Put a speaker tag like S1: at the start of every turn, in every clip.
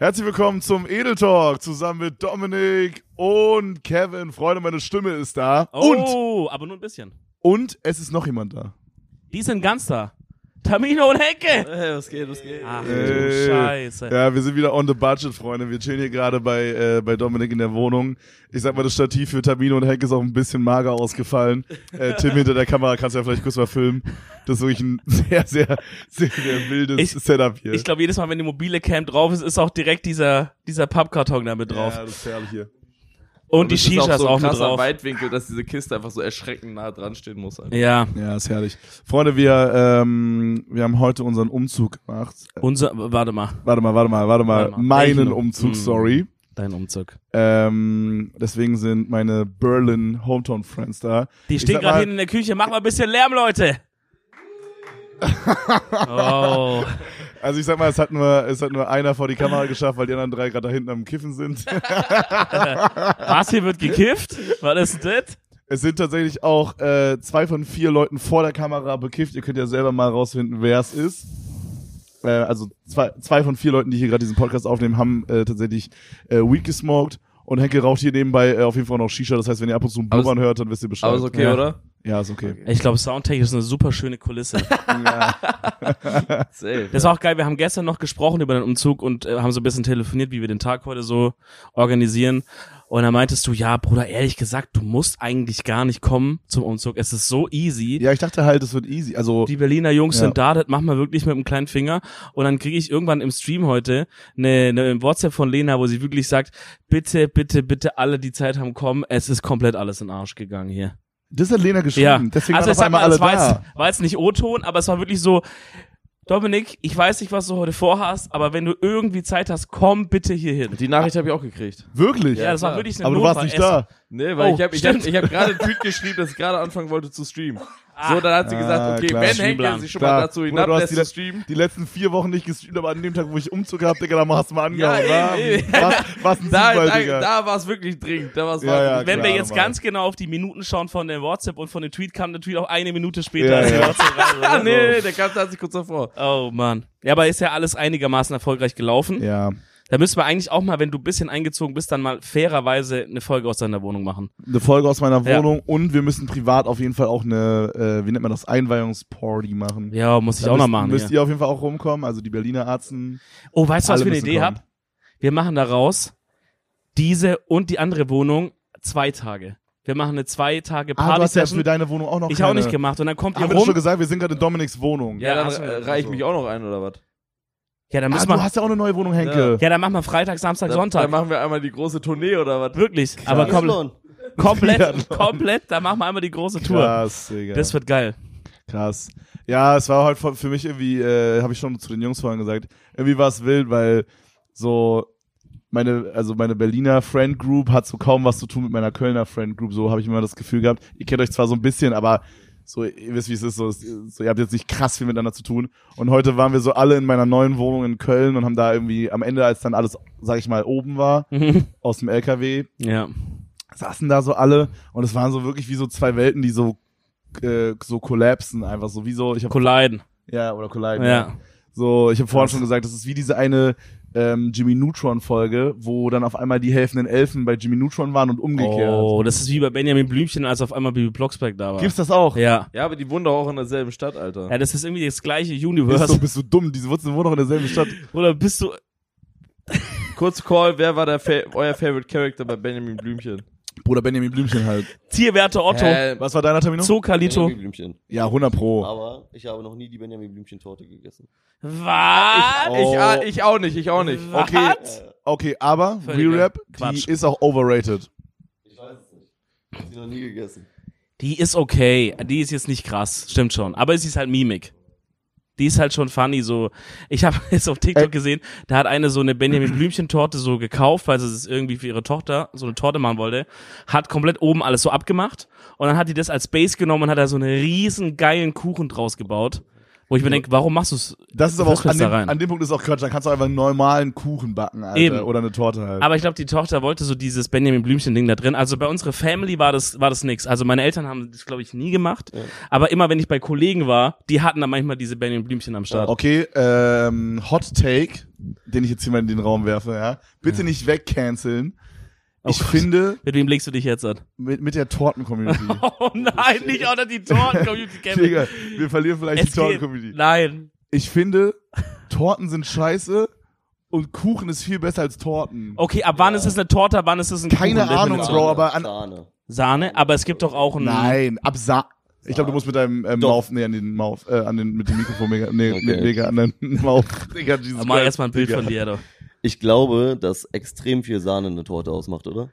S1: Herzlich willkommen zum Edel Talk zusammen mit Dominik und Kevin. Freunde, meine Stimme ist da.
S2: Oh, aber nur ein bisschen.
S1: Und, und es ist noch jemand da.
S2: Die sind ganz da. Tamino und Henke.
S3: Hey, was geht, was geht?
S2: Ach du Scheiße.
S1: Ja, wir sind wieder on the budget, Freunde. Wir chillen hier gerade bei, äh, bei Dominik in der Wohnung. Ich sag mal, das Stativ für Tamino und Henk ist auch ein bisschen mager ausgefallen. Äh, Tim hinter der Kamera kannst du ja vielleicht kurz mal filmen. Das ist wirklich ein sehr, sehr, sehr, sehr wildes
S2: Ich-
S1: Setup hier.
S2: Ich glaube, jedes Mal, wenn die mobile Cam drauf ist, ist auch direkt dieser, dieser Pappkarton da mit drauf.
S1: Ja, das ist herrlich hier.
S2: Und die
S3: es
S2: Shisha ist
S3: so
S2: auch
S3: ein
S2: mit
S3: krasser
S2: drauf.
S3: Weitwinkel, dass diese Kiste einfach so erschreckend nah dran stehen muss. Alter.
S2: Ja.
S1: Ja, ist herrlich. Freunde, wir, ähm, wir haben heute unseren Umzug gemacht.
S2: Unser, warte mal,
S1: Warte mal, warte mal, warte mal.
S2: Warte mal.
S1: Meinen? Umzug,
S2: Mm.
S1: sorry.
S2: dein Umzug.
S1: Ähm, deswegen sind meine Berlin Hometown Friends da.
S2: Die stehen gerade hinten in der Küche. Mach mal ein bisschen Lärm, Leute. Oh.
S1: Also ich sag mal, es hat nur, es hat nur einer vor die Kamera geschafft, weil die anderen drei gerade da hinten am Kiffen sind.
S2: Was, hier wird gekifft? Was ist das?
S1: Es sind tatsächlich auch äh, zwei von vier Leuten vor der Kamera bekifft. Ihr könnt ja selber mal rausfinden, wer es ist. Äh, also zwei, zwei von vier Leuten, die hier gerade diesen Podcast aufnehmen, haben äh, tatsächlich äh, Weed gesmoked. Und Henke raucht hier nebenbei äh, auf jeden Fall noch Shisha. Das heißt, wenn ihr ab und zu ein Blubbern hört, dann wisst ihr Bescheid.
S3: Aber ist okay,
S2: Ja.
S3: oder?
S1: Ja, ist okay.
S2: Ich glaube, Soundtechnisch ist eine super schöne Kulisse.
S3: Safe.
S2: Das war auch geil. Wir haben gestern noch gesprochen über den Umzug und äh, haben so ein bisschen telefoniert, wie wir den Tag heute so organisieren. Und da meintest du, ja, Bruder, ehrlich gesagt, du musst eigentlich gar nicht kommen zum Umzug. Es ist so easy.
S1: Ja, ich dachte halt, es wird easy. Also
S2: Die Berliner Jungs
S1: Ja.
S2: sind da, das machen wir wirklich mit dem kleinen Finger. Und dann kriege ich irgendwann im Stream heute eine, eine WhatsApp von Lena, wo sie wirklich sagt, bitte, bitte, bitte alle, die Zeit haben, kommen. Es ist komplett alles in den Arsch gegangen hier.
S1: Das hat Lena geschrieben.
S2: Ja,
S1: Deswegen
S2: also
S1: waren auf einmal
S2: mal,
S1: alle
S2: es war
S1: da.
S2: jetzt, war jetzt nicht O-Ton, aber es war wirklich so, Dominik, ich weiß nicht, was du heute vorhast, aber wenn du irgendwie Zeit hast, komm bitte hier hin.
S3: Die Nachricht habe ich auch gekriegt.
S1: Wirklich?
S2: Ja, das war
S3: klar.
S2: wirklich eine
S1: Aber du warst
S2: Notfall-
S1: nicht da.
S3: Nee, weil
S2: Oh,
S3: ich habe ich hab, ich hab gerade einen Tweet geschrieben, dass ich gerade anfangen wollte zu streamen. So, dann hat sie
S1: Ah,
S3: gesagt, okay,
S1: klar.
S3: wenn
S2: Streamplan.
S3: sich schon
S1: Klar.
S3: mal dazu
S1: Bruder, du hast die. Die letzten vier Wochen nicht gestreamt, aber an dem Tag, wo ich Umzug hab, Digga, da hast du mal
S3: Ja,
S1: angehauen. wa? was, was ein
S3: Da,
S1: Zufall,
S3: da,
S1: Digga.
S3: da war es wirklich dringend. Da war's
S1: Ja, ja,
S2: Wenn
S1: klar,
S2: wir jetzt
S1: Mann.
S2: ganz genau auf die Minuten schauen von der WhatsApp und von dem Tweet, kam der Tweet auch eine Minute später.
S1: Ja,
S2: als die
S1: ja.
S3: Ah, nee, nee, der kam tatsächlich kurz davor.
S2: Oh Mann. Ja, aber ist ja alles einigermaßen erfolgreich gelaufen.
S1: Ja,
S2: Da müssen wir eigentlich auch mal, wenn du ein bisschen eingezogen bist, dann mal fairerweise eine Folge aus deiner Wohnung machen.
S1: eine Folge aus meiner
S2: Ja.
S1: Wohnung und wir müssen privat auf jeden Fall auch eine, äh, wie nennt man das, Einweihungsparty machen.
S2: Ja, muss ich
S1: Da
S2: auch noch
S1: müsst,
S2: machen.
S1: Müsst
S2: hier.
S1: ihr auf jeden Fall auch rumkommen, also die Berliner Arzten.
S2: Oh, weißt du, was ich für eine Idee
S1: kommen.
S2: hab? Wir machen daraus diese und die andere Wohnung zwei Tage. Wir machen eine zwei Tage
S1: Ah, du hast ja für
S2: Party.
S1: deine Wohnung auch noch
S2: ich
S1: keine.
S2: auch nicht gemacht. Und dann kommt ihr
S1: wir das schon
S2: rum.
S1: gesagt, wir sind gerade in Dominiks Wohnung.
S2: Ja,
S3: Ja, dann
S2: hast du-
S3: äh, reich ich
S1: also.
S3: mich auch noch ein, oder was?
S2: Ja, dann
S1: Ah,
S2: müssen
S1: du
S2: wir.
S1: hast ja auch eine neue Wohnung, Henke.
S2: Ja, dann machen wir Freitag, Samstag,
S3: Dann,
S2: Sonntag.
S3: dann machen wir einmal die große Tournee, oder was?
S2: Wirklich. Aber komplett, komplett, komplett. Da machen wir einmal die große Tour.
S1: Krass, Digga.
S2: Das wird geil.
S1: Krass. Ja, es war halt für für mich irgendwie, äh, habe ich schon zu den Jungs vorhin gesagt, irgendwie war es wild, weil so meine, also meine Berliner Friend Group hat so kaum was zu tun mit meiner Kölner Friend Group. So habe ich immer das Gefühl gehabt. Ihr kennt euch zwar so ein bisschen, aber so, ihr wisst, wie es ist, so, so, ihr habt jetzt nicht krass viel miteinander zu tun. Und heute waren wir so alle in meiner neuen Wohnung in Köln und haben da irgendwie am Ende, als dann alles, sag ich mal, oben war, aus dem LKW,
S2: Ja.
S1: saßen da so alle und es waren so wirklich wie so zwei Welten, die so äh, so kollapsen einfach so wie so ich habe
S2: Colliden.
S1: ja oder colliden
S2: Ja.
S1: so ich habe vorhin schon gesagt das ist wie diese eine ähm, Jimmy Neutron Folge wo dann auf einmal die helfenden Elfen bei Jimmy Neutron waren und umgekehrt
S2: Oh, das ist wie bei Benjamin Blümchen, als auf einmal Bibi Blocksberg da war.
S1: gibt's das auch
S2: Ja.
S3: Ja, aber die wohnen doch auch in derselben Stadt, Alter.
S2: Ja, das ist irgendwie das gleiche
S1: bist
S2: Universe.
S1: du, bist du dumm diese Wurzeln wohnen doch in derselben Stadt
S2: Oder bist du.
S3: Kurz Call, wer war der Fa euer Favorite Character bei Benjamin Blümchen?
S1: Bruder Benjamin Blümchen halt
S2: Tierwerte Otto.
S3: Hä?
S1: was war deiner Termin
S2: Zoo Kalito.
S4: Benjamin Blümchen.
S1: ja 100 pro
S4: Aber ich habe noch nie die Benjamin Blümchen-Torte gegessen.
S2: Was?
S1: Oh.
S3: Ich, ah, ich auch nicht, ich auch nicht.
S1: okay
S2: Was?
S1: okay aber
S2: Völliger
S1: Re-Rap
S2: Quatsch.
S1: die ist auch overrated
S4: Ich weiß es nicht. Ich habe sie noch nie gegessen.
S2: Die ist okay. Die ist jetzt nicht krass. Stimmt schon. Aber sie ist halt Mimik. Die ist halt schon funny, so. Ich habe jetzt auf TikTok
S1: Ey.
S2: gesehen, da hat eine so eine Benjamin Blümchen Torte so gekauft, weil sie es irgendwie für ihre Tochter so eine Torte machen wollte, hat komplett oben alles so abgemacht und dann hat die das als Base genommen und hat da so einen riesen geilen Kuchen draus gebaut. Wo ich mir denke, warum machst du es?
S1: Das ist aber auch, an
S2: da
S1: dem,
S2: rein.
S1: an dem Punkt ist auch Quatsch, dann kannst du einfach einen normalen Kuchen backen, Alter.
S2: Eben.
S1: Oder eine Torte halt.
S2: Aber ich glaube, die Tochter wollte so dieses Benjamin Blümchen-Ding da drin. Also bei unserer Family war das, war das nix. Also meine Eltern haben das, glaube ich, nie gemacht. Aber immer, wenn ich bei Kollegen war, die hatten dann manchmal diese Benjamin Blümchen am Start.
S1: Okay, ähm, Hot Take, den ich jetzt hier mal in den Raum werfe, ja. Bitte nicht wegcanceln.
S2: Oh
S1: Ich
S2: Gott.
S1: finde,
S2: Mit wem legst du dich jetzt an?
S1: mit, mit der Torten-Community.
S2: Oh nein, nicht auch noch die Torten-Community kennen.
S1: Digga, wir verlieren vielleicht
S2: Es
S1: die Torten-Community.
S2: nein.
S1: Ich finde, Torten sind scheiße und Kuchen ist viel besser als Torten.
S2: Okay, ab wann ist es eine Torte, ab wann ist es ein
S1: Keine
S2: Kuchen?
S1: Ahnung,
S2: Definition.
S1: Bro, aber an-
S4: Sahne.
S2: Sahne, aber es gibt doch auch ein...
S1: Nein, ab Sa Ich glaube, du musst mit deinem ähm,
S4: Doch.
S1: Mauf, nee, an den Mauf, äh, an den, mit dem Mikrofon mega, nee,
S4: Okay.
S1: mit mega an den Mauf. Digga, Jesus
S2: Aber mach
S1: Christ,
S2: erstmal ein Bild
S1: Digga.
S2: von dir, doch.
S4: Ich glaube, dass extrem viel Sahne eine Torte ausmacht, oder?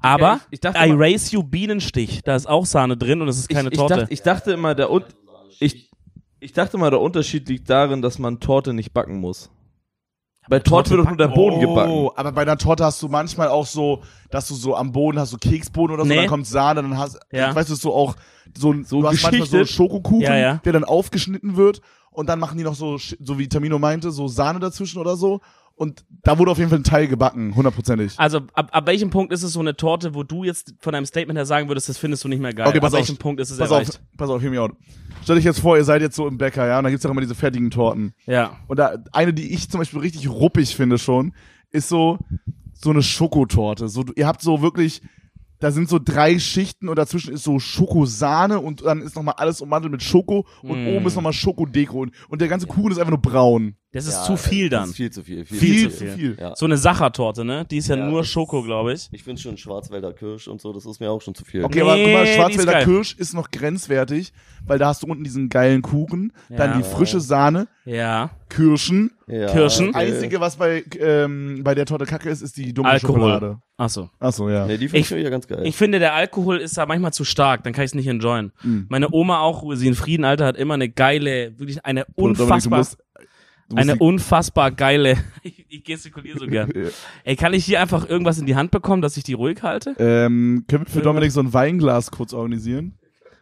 S2: Aber
S3: Ja, ich- ich dachte
S2: I
S3: mal-
S2: race you Bienenstich, da ist auch Sahne drin und es ist keine
S3: ich, ich
S2: Torte.
S3: Dachte, ich dachte immer, der Un ich, ich dachte mal, der Unterschied liegt darin, dass man Torte nicht backen muss. Bei Torte wird doch nur der Boden gebacken.
S1: Oh, aber bei einer Torte hast du manchmal auch so, dass du so am Boden hast, so Keksboden oder so,
S2: Nee.
S1: dann kommt Sahne, dann hast,
S2: Ja.
S1: ich weiß, du so auch, so, ein-
S3: So
S1: du hast manchmal so
S3: geschichtet.
S1: Schokokuchen,
S2: Ja, ja.
S1: der dann aufgeschnitten wird und dann machen die noch so, so wie Tamino meinte, so Sahne dazwischen oder so und da wurde auf jeden Fall ein Teil gebacken, hundertprozentig.
S2: also ab, ab welchem Punkt ist es so eine Torte, wo du jetzt von deinem Statement her sagen würdest, das findest du nicht mehr geil?
S1: Okay, pass
S2: ab
S1: auf.
S2: welchem Punkt ist es
S1: Pass
S2: erreicht?
S1: auf, pass auf, hear me out. Stell dich jetzt vor, ihr seid jetzt so im Bäcker, ja, und da gibt's auch immer diese fertigen Torten.
S2: Ja.
S1: Und da, eine, die ich zum Beispiel richtig ruppig finde schon, ist so, so eine Schokotorte. So, ihr habt so wirklich, da sind so drei Schichten und dazwischen ist so Schokosahne und dann ist nochmal alles ummantelt mit Schoko und
S2: Mm.
S1: oben ist nochmal Schokodeko und, und der ganze Kuchen ist einfach nur braun.
S2: Das ist
S4: Ja,
S2: zu viel
S4: das
S2: dann.
S4: ist viel zu viel. Viel,
S2: Viel
S1: Viel
S2: zu viel.
S1: viel.
S4: Ja.
S2: So eine Sachertorte, ne? Die ist ja,
S4: Ja,
S2: nur
S4: das
S2: Schoko,
S4: ist-
S2: glaube ich.
S4: Ich finde schon Schwarzwälder Kirsch und so, das ist mir auch schon zu viel.
S1: Okay, aber guck
S2: Nee,
S1: mal,
S2: ist
S1: Schwarzwälder
S2: geil.
S1: Kirsch ist noch grenzwertig, weil da hast du unten diesen geilen Kuchen, dann die frische Sahne,
S2: Ja.
S1: Kirschen.
S4: Ja,
S2: Kirschen.
S4: okay.
S1: Einzige, was bei, ähm, bei der Torte kacke ist, ist die dunkle
S2: Alkohol.
S1: Schokolade.
S2: Ach so.
S1: Achso, ja.
S4: Nee, die finde
S2: Ich-
S4: ich ja ganz geil.
S2: Ich finde, der Alkohol ist da manchmal zu stark, dann kann ich es nicht enjoyen.
S1: Mhm.
S2: Meine Oma auch, wo sie in Frieden, Alter, hat immer eine geile, wirklich eine
S1: Dominik, du
S2: unfassbar,
S1: musst- du musst
S2: eine
S1: die-
S2: unfassbar geile, ich, ich gestikuliere so gern. Ey, kann ich hier einfach irgendwas in die Hand bekommen, dass ich die ruhig halte?
S1: Ähm, können wir für Dominik so ein Weinglas kurz organisieren?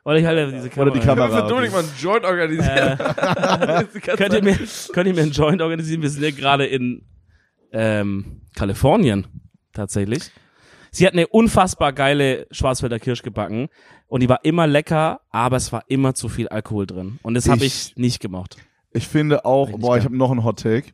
S2: Oder ich halte diese Kamera.
S1: Oder die Kamera.
S3: Können wir für Dominik mal einen Joint organisieren?
S2: Äh, könnt, ihr mir, könnt ihr mir einen Joint organisieren? Wir sind ja gerade in ähm, Kalifornien, tatsächlich. Sie hat eine unfassbar geile Schwarzwälder Kirsch gebacken und die war immer lecker, aber es war immer zu viel Alkohol drin. Und das habe
S1: Ich-
S2: ich nicht gemocht.
S1: Ich finde auch,
S2: Richtig
S1: boah, ich habe noch einen Hot Take.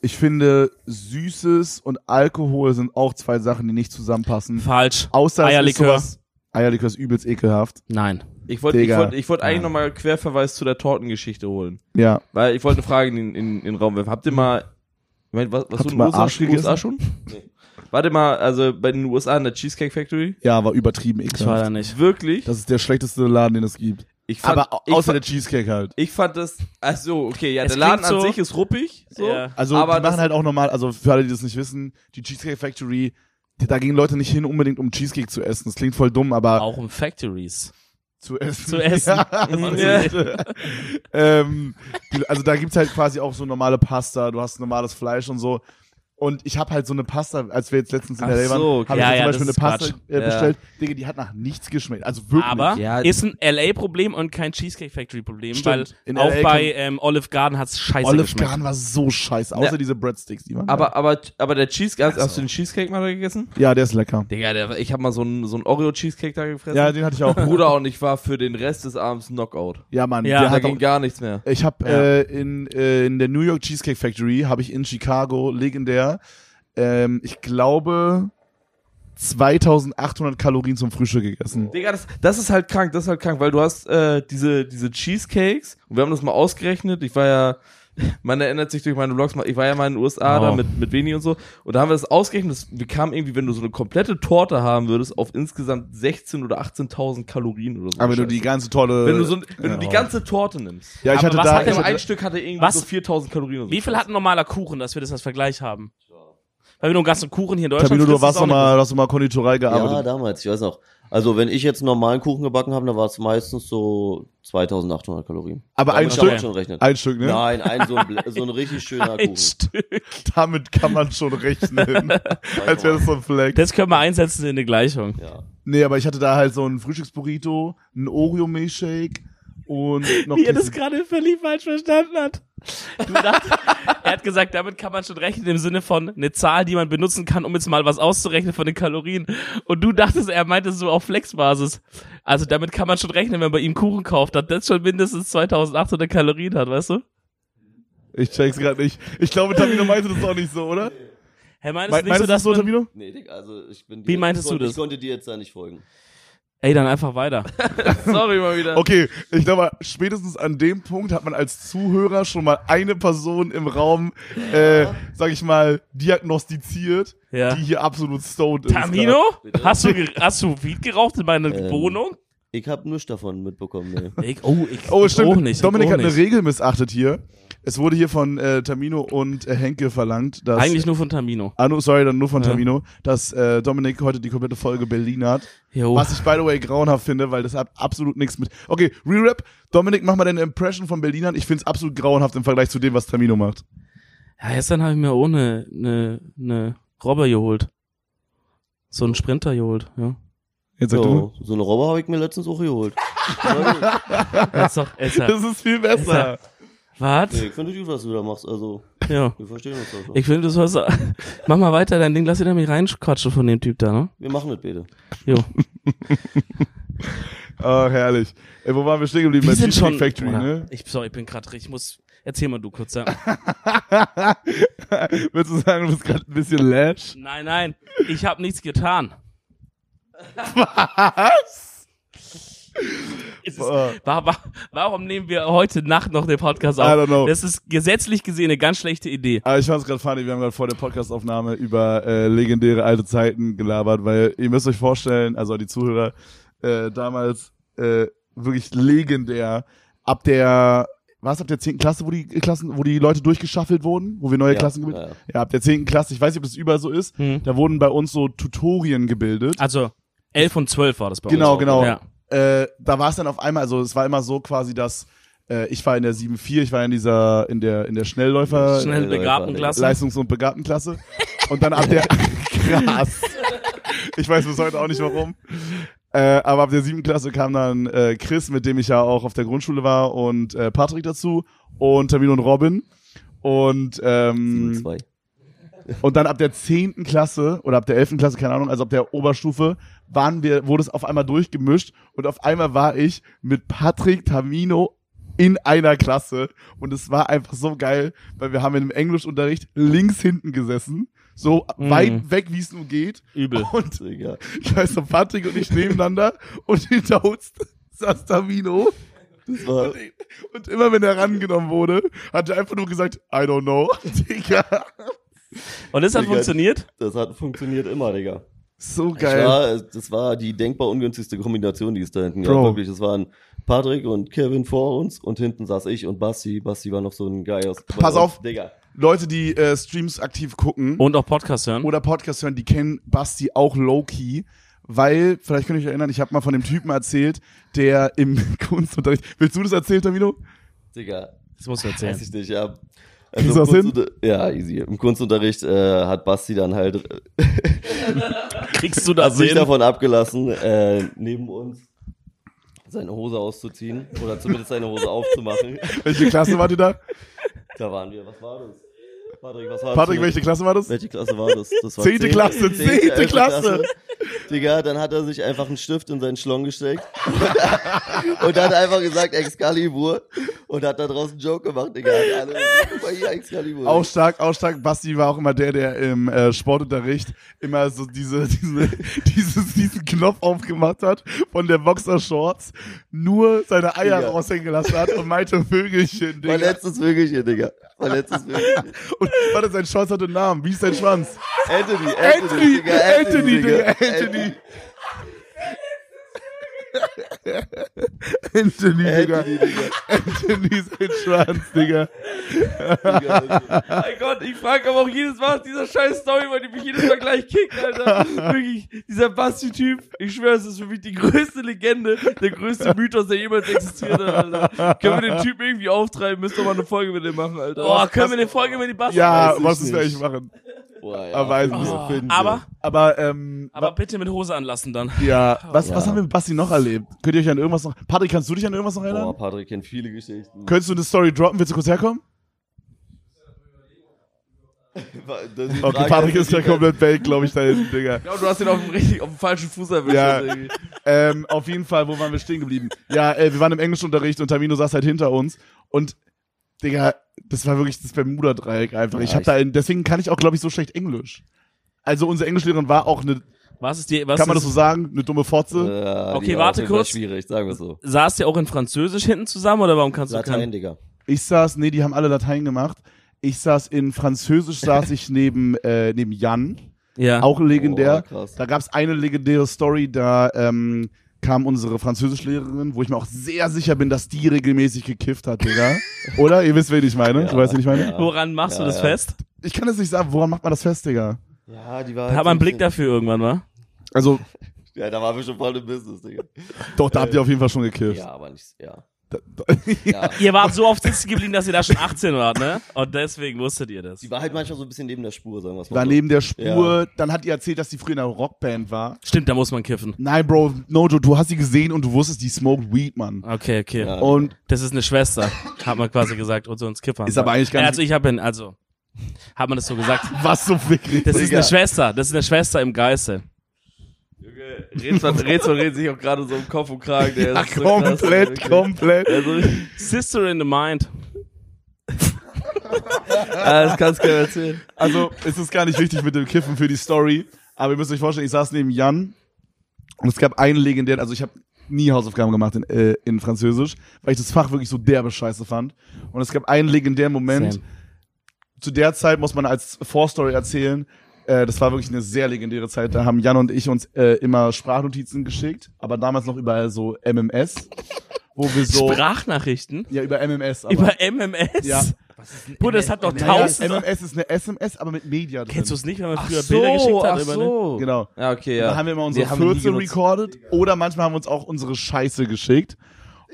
S1: Ich finde, Süßes und Alkohol sind auch zwei Sachen, die nicht zusammenpassen.
S2: Falsch.
S1: Außer es ist
S2: Eierlikör.
S1: sowas, Eierlikör ist übelst ekelhaft.
S2: Nein.
S3: Ich wollte ich wollt, ich wollt eigentlich
S2: Ja.
S3: nochmal Querverweis zu der Tortengeschichte holen.
S1: Ja.
S3: Weil ich wollte eine Frage in, in, in den Raum werfen. Habt ihr mal, ich mein, was, was
S1: Habt
S3: du in den USA,
S1: Arsch
S3: USA schon? Nee. Warte mal, also bei den USA in der Cheesecake Factory?
S1: Ja, war übertrieben
S2: Ich war da
S1: ekelhaft.
S2: nicht.
S3: Wirklich?
S1: Das ist der schlechteste Laden, den es gibt.
S3: Ich fand,
S1: Aber
S3: ich,
S1: außer
S3: fand,
S1: der Cheesecake halt.
S3: ich fand das, ach so, okay, ja,
S2: Es
S3: der Laden
S2: klingt
S3: an
S2: so-
S3: sich ist ruppig, so.
S2: Ja.
S1: Also
S3: Aber
S1: die machen halt auch normal, also für alle, die das nicht wissen, die Cheesecake Factory, da gehen Leute nicht hin unbedingt, um Cheesecake zu essen. Das klingt voll dumm, aber
S2: Auch im Factories.
S1: zu essen.
S2: Zu essen.
S1: Ja. ähm, die, also da gibt's halt quasi auch so normale Pasta, du hast normales Fleisch und so. Und ich habe halt so eine Pasta, als wir jetzt letztens in
S3: Ach
S1: der LA waren,
S3: so, okay.
S1: habe
S2: Ja,
S1: ich
S2: ja,
S1: mir zum Beispiel eine Pasta
S2: Quatsch.
S1: äh,
S3: Ja.
S1: bestellt. Digga, die hat nach nichts geschmeckt. Also wirklich
S2: Aber.
S3: Ja.
S2: ist ein LA-Problem und kein Cheesecake Factory-Problem, weil.
S1: In
S2: auch
S1: LA
S2: bei ähm, Olive Garden hat's scheiße
S1: Olive
S2: geschmeckt.
S1: Garden war so scheiße, außer
S3: Ja.
S1: diese Breadsticks, die waren
S3: Aber, aber, aber der Cheesecake, hast,
S2: Also.
S3: hast du den Cheesecake mal da gegessen?
S1: Ja, der ist lecker.
S3: Digga, der, ich habe mal so einen so einen Oreo-Cheesecake da gefressen.
S1: Ja, den hatte ich auch.
S3: Bruder und ich war für den Rest des Abends Knockout.
S1: Ja, Mann,
S2: Ja,
S1: der
S3: Da
S1: hat auch,
S3: ging gar nichts mehr.
S1: Ich habe
S2: Ja.
S1: äh, in, äh, in der New York Cheesecake Factory habe ich in Chicago legendär, ähm, ich glaube 2800 Kalorien zum Frühstück gegessen.
S3: Digga, das, das ist halt krank, das ist halt krank, weil du hast äh, diese, diese Cheesecakes und wir haben das mal ausgerechnet. Ich war ja, man erinnert sich durch meine Vlogs mal, ich war ja mal in den USA
S2: Oh.
S3: da mit, mit Veni und so und da haben wir das ausgerechnet, das, wir kamen irgendwie, wenn du so eine komplette Torte haben würdest, auf insgesamt 16 oder 18.000 Kalorien oder so.
S1: Aber wenn du die ganze tolle
S3: wenn du so, wenn
S1: ja.
S3: du die ganze Torte nimmst.
S1: Ja, ich
S2: Aber
S1: hatte
S2: was
S1: da
S2: hat
S1: ich
S2: denn
S3: Nur
S1: hatte,
S3: ein Stück hatte irgendwie
S2: Was-
S3: so 4000 Kalorien oder so.
S2: Wie viel hat ein normaler Kuchen, dass wir das als Vergleich haben? Weil wenn du einen ganzen Kuchen hier in Deutschland
S1: Tabino, du warst doch mal, hast du mal Konditorei
S4: Ja,
S1: gearbeitet.
S4: damals, ich weiß noch. Also wenn ich jetzt einen normalen Kuchen gebacken habe, dann war es meistens so 2800 Kalorien.
S1: aber ein
S4: Damit
S1: Stück,
S4: man schon rechnen.
S1: ein Stück, ne?
S4: Nein, ein so ein, so ein richtig schöner
S2: ein
S4: Kuchen.
S2: Stück.
S1: Damit kann man schon rechnen. Als wäre das so ein Flex.
S2: Das können wir einsetzen in eine Gleichung.
S4: Ja.
S1: Nee, aber ich hatte da halt so ein Frühstücksburrito, ein Oreo-Milchshake und noch
S2: Wie er das gerade völlig falsch verstanden hat. Du dacht, er hat gesagt, damit kann man schon rechnen im Sinne von eine Zahl, die man benutzen kann, um jetzt mal was auszurechnen von den Kalorien. Und du dachtest, er meinte so auf Flexbasis. Also damit kann man schon rechnen, wenn man bei ihm Kuchen kauft, dass das schon mindestens 2800 Kalorien hat, weißt du?
S1: Ich check's gerade nicht. Ich glaube, Tamino meinte das auch nicht so, oder?
S2: Hey, meinst
S1: Me
S2: du nicht
S1: meinst
S2: so,
S1: du das
S2: dass
S1: so,
S2: man,
S1: Tamino?
S4: Nee, Digga, also ich bin
S2: Wie meintest du
S4: konnte,
S2: das?
S4: Ich konnte dir jetzt da nicht folgen.
S2: Ey, dann einfach weiter.
S3: Sorry mal wieder.
S1: Okay, ich glaube, spätestens an dem Punkt hat man als Zuhörer schon mal eine Person im Raum, äh, sag ich mal, diagnostiziert,
S2: Ja.
S1: die hier absolut stoned ist.
S2: Tamino? Hast du, hast du Weed geraucht in meiner
S4: Ähm,
S2: Wohnung?
S4: Ich hab nichts davon mitbekommen, nee.
S2: Ich, oh, ich,
S1: Oh,
S2: ich
S1: stimmt.
S2: auch nicht.
S1: Dominik
S2: auch
S1: hat eine
S2: nicht.
S1: Regel missachtet hier. Es wurde hier von äh, Tamino und äh, Henke verlangt, dass.
S2: Eigentlich nur von Tamino.
S1: Ah, no, sorry, dann nur von
S2: Ja.
S1: Tamino, dass äh, Dominik heute die komplette Folge Berlin hat.
S2: Jo.
S1: Was ich, by the way, grauenhaft finde, weil das hat absolut nichts mit. Okay, Re-Rap. Dominik, mach mal deine Impression von Berlinern. Ich find's absolut grauenhaft im Vergleich zu dem, was Tamino macht.
S2: Ja, gestern habe ich mir ohne eine ne Robber geholt. So einen Sprinter geholt, ja.
S1: Jetzt sag du.
S4: So, so eine Robbe habe ich mir letztens auch geholt.
S2: Ist doch, ist ja,
S1: Das ist viel besser.
S2: Was?
S4: nee, ich finde gut, was du da machst. Also,
S2: Ja.
S4: wir verstehen uns doch schon.
S2: Ich finde, du sollst, mach mal weiter dein Ding, lass dich da nicht reinquatschen von dem Typ da, ne?
S4: Wir machen das bitte.
S2: Jo.
S1: Ach, herrlich. Ey, wo waren wir stehen geblieben?
S2: Wir
S1: Bei
S2: sind
S1: Cheesecake
S2: schon,
S1: Factory,
S2: oder?
S1: ne?
S2: Ich, sorry, ich bin gerade, ich muss, erzähl mal du kurz, ja.
S1: Würdest du sagen, du bist gerade ein bisschen lash?
S2: Nein, nein, ich habe nichts getan.
S1: Was?
S2: Ist, warum nehmen wir heute Nacht noch den Podcast
S1: I
S2: auf?
S1: don't know.
S2: Das ist gesetzlich gesehen eine ganz schlechte Idee.
S1: Aber ich fand's gerade funny, wir haben gerade vor der Podcastaufnahme über äh, legendäre alte Zeiten gelabert, weil ihr müsst euch vorstellen, also die Zuhörer, äh, damals äh, wirklich legendär, ab der, was, ab der 10. Klasse, wo die Klassen, wo die Leute durchgeschaffelt wurden, wo wir neue
S4: Ja,
S1: Klassen gebildet
S4: ja, ja.
S1: Ab der 10. Klasse, ich weiß nicht, ob das überall so ist,
S2: Hm.
S1: da wurden bei uns so Tutorien gebildet.
S2: Also, 11 und 12 war das bei
S1: Genau,
S2: uns.
S1: genau.
S2: Ja.
S1: Äh, da war es dann auf einmal, also es war immer so quasi, dass äh, ich war in der 7-4, ich war in dieser, in der, in der Schnellläufer,
S2: Schnell
S4: Läufer,
S2: begabten
S4: Digga.
S2: Klasse.
S1: Leistungs- und Begabtenklasse. Und dann ab der krass. Ich weiß bis heute auch nicht warum. Äh, aber ab der siebten Klasse kam dann äh, Chris, mit dem ich ja auch auf der Grundschule war, und äh, Patrick dazu und Tamino und Robin. Und ähm,
S4: 7-2.
S1: und dann ab der zehnten Klasse oder ab der elften Klasse, keine Ahnung, also ab der Oberstufe, waren wir, wurde es auf einmal durchgemischt und auf einmal war ich mit Patrick Tamino in einer Klasse und es war einfach so geil, weil wir haben in dem Englischunterricht links hinten gesessen, so
S2: Mhm.
S1: weit weg, wie es nur geht.
S2: Übel.
S1: Und
S4: Digga.
S1: ich weiß noch, Patrick und ich nebeneinander und hinter uns saß Tamino. Und, und immer wenn er rangenommen wurde, hat er einfach nur gesagt, I don't know. Digga.
S2: Und das hat
S4: Digga.
S2: funktioniert?
S4: das hat funktioniert immer, Digga.
S1: So geil.
S4: war, das war die denkbar ungünstigste Kombination, die es da hinten gab. Wirklich, es waren Patrick und Kevin vor uns und hinten saß ich und Basti. Basti war noch so ein Guy aus.
S1: Pass auf.
S4: Digga.
S1: Leute, die äh, Streams aktiv gucken
S2: Und auch Podcast hören.
S1: oder Podcast hören, die kennen Basti auch low-key, weil, vielleicht könnt ihr euch erinnern, ich habe mal von dem Typen erzählt, der im Kunstunterricht, willst du das erzählen, Tamino?
S4: Digga.
S2: Das musst du
S4: Weiß
S2: erzählen.
S4: ich nicht, ja.
S1: Hin?
S4: Kunstunter- Ja, easy. Im Kunstunterricht äh, hat Basti dann halt
S2: Kriegst du das
S4: hat sich
S2: hin?
S4: davon abgelassen, äh, neben uns seine Hose auszuziehen oder zumindest seine Hose aufzumachen.
S1: Welche Klasse wart ihr da?
S4: Da waren wir. Was war das? Patrick, was war
S1: Patrick, welche Klasse war das?
S4: Welche Klasse war das? das war
S1: Zehnte
S4: zehn-
S1: Klasse, zehnte Klasse.
S4: Digga, dann hat er sich einfach einen Stift in seinen Schlong gesteckt und hat einfach gesagt Excalibur und hat da draußen einen Joke gemacht, Digga. Alle, mal hier, Excalibur.
S1: Auch stark, auch stark. Basti war auch immer der, der im äh, Sportunterricht immer so diese, diese, dieses, diesen Knopf aufgemacht hat von der Boxer Shorts, nur seine Eier
S4: Digga.
S1: raushängen gelassen hat und meinte Vögelchen,
S4: mein
S1: Digga.
S4: letztes Vögelchen, Digga. Mein letztes Vögelchen.
S1: Und warte, sein Shorts hatte einen Namen. Wie ist sein Schwanz?
S4: Anthony,
S1: Anthony,
S4: Anthony, Digga,
S1: Anthony, Digga, Anthony. Anthony, Digga.
S4: Anthony, Digga.
S1: Anthony, sein Schwanz, Digga.
S3: Mein Gott, ich frage aber auch jedes Mal aus dieser scheiß Story, weil die mich jedes Mal gleich kickt, Alter. Wirklich, dieser Basti-Typ, ich schwöre, es ist für mich die größte Legende, der größte Mythos, der jemals existiert hat, Alter. Können wir den Typ irgendwie auftreiben, müsst ihr mal eine Folge mit dem machen, Alter.
S2: Oh, können wir eine Folge mit die Basteln
S1: Ja,
S4: weiß ich
S1: was müssen wir eigentlich machen?
S4: Boah, ja.
S1: Aber
S4: wir,
S2: Oh, aber,
S1: Aber, ähm,
S2: aber bitte mit Hose anlassen dann.
S1: ja, was,
S4: Ja.
S1: was haben wir mit Basti noch erlebt? Könnt ihr euch an irgendwas noch, Patrick, kannst du dich an irgendwas noch erinnern?
S4: Boah, Patrick kennt viele Geschichten.
S1: Könntest du eine Story droppen? Willst du kurz herkommen? Okay,
S4: Frage
S1: Patrick ist ja komplett weg, glaube ich, da hinten, Digga.
S3: Ja, du hast ihn auf dem, richtig, auf dem falschen Fuß erwischt.
S1: Ja.
S3: irgendwie.
S1: Ähm, auf jeden Fall, wo waren wir stehen geblieben? Ja, äh, wir waren im Englischunterricht und Tamino saß halt hinter uns und, Digga, das war wirklich das Bermuda-Dreieck einfach. ich
S4: Ja,
S1: hab
S4: ich-
S1: da, deswegen kann ich auch, glaube ich, so schlecht Englisch. Also unsere Englischlehrerin war auch eine,
S2: Was ist die, was
S1: kann man das so sagen, eine dumme Fotze.
S4: Ja,
S2: Okay, warte kurz.
S4: schwierig, sagen wir so.
S2: saßt ihr auch in Französisch hinten zusammen oder warum kannst du
S4: Latein, Digga.
S1: Ich saß, nee, die haben alle Latein gemacht. Ich saß in Französisch, saß ich neben, äh, neben Jan,
S2: Ja.
S1: auch legendär.
S4: Krass.
S1: Da gab's eine legendäre Story, da ähm, kam unsere Französischlehrerin, wo ich mir auch sehr sicher bin, dass die regelmäßig gekifft hat, Digga. Oder? Ihr wisst, wen ich meine?
S4: Ja.
S1: Du weißt, wen ich meine?
S4: Ja.
S2: Woran machst
S4: Ja,
S2: du das
S4: ja.
S2: fest?
S1: Ich kann es nicht sagen, woran macht man das fest, Digga?
S4: Ja, die war
S2: Da
S4: halt
S2: hat man einen Blick dafür irgendwann, wa?
S1: Also,
S4: Ja, da waren wir schon voll im Business, Digga.
S1: doch, da habt ihr auf jeden Fall schon gekifft.
S4: Ja, aber nicht, ja. Ja.
S2: Ihr wart so oft sitzen geblieben, dass ihr da schon 18 wart, ne? Und deswegen wusstet ihr das.
S4: Die war halt manchmal so ein bisschen neben der Spur, sagen wir es mal
S1: war
S4: so.
S1: neben der Spur, dann hat die erzählt, dass die früher in einer Rockband war.
S2: Stimmt, da muss man kiffen.
S1: Nein, Bro, Nojo, du hast sie gesehen und du wusstest, die smoked weed, Mann.
S2: Okay, okay.
S4: Ja.
S1: Und
S2: Das ist eine Schwester, hat man quasi gesagt, unter uns Kiffern.
S1: Ist aber eigentlich gar
S2: ja,
S1: nicht-
S2: Also ich habe also, hat man das so gesagt.
S1: was so fickrig.
S2: Das ist eine Schwester, das ist eine Schwester im Geiste.
S3: Junge, Rätsel, Rätsel redet sich auch gerade so im Kopf und Kragen. Der
S1: Ja,
S3: ist so krass,
S1: komplett,
S3: wirklich.
S1: komplett.
S3: Also,
S2: Sister in the Mind.
S3: ah, das kannst du keinem erzählen.
S1: Also, es ist gar nicht wichtig mit dem Kiffen für die Story, aber ihr müsst euch vorstellen, ich saß neben Jan und es gab einen legendären, also ich habe nie Hausaufgaben gemacht in, äh, in Französisch, weil ich das Fach wirklich so derbe scheiße fand. Und es gab einen legendären Moment,
S2: Same.
S1: zu der Zeit muss man als Vorstory erzählen, äh, das war wirklich eine sehr legendäre Zeit, da haben Jan und ich uns äh, immer Sprachnotizen geschickt, aber damals noch über so MMS, wo wir so...
S2: Sprachnachrichten
S1: ja, über MMS. Aber,
S2: über MMS.
S1: Ja.
S2: Bruder, das hat doch
S1: Naja,
S2: tausend.
S1: MMS ist eine SMS, aber mit Media drin.
S2: Kennst du es nicht, wenn man früher
S3: Ach
S2: Bilder geschickt
S3: so,
S2: hat?
S3: ach
S2: über
S3: so.
S1: Genau.
S3: Ja, okay, ja.
S1: Da haben wir immer unsere
S3: Nee, haben wir nie
S1: Fürze
S3: genutzt.
S1: recorded oder manchmal haben wir uns auch unsere Scheiße geschickt.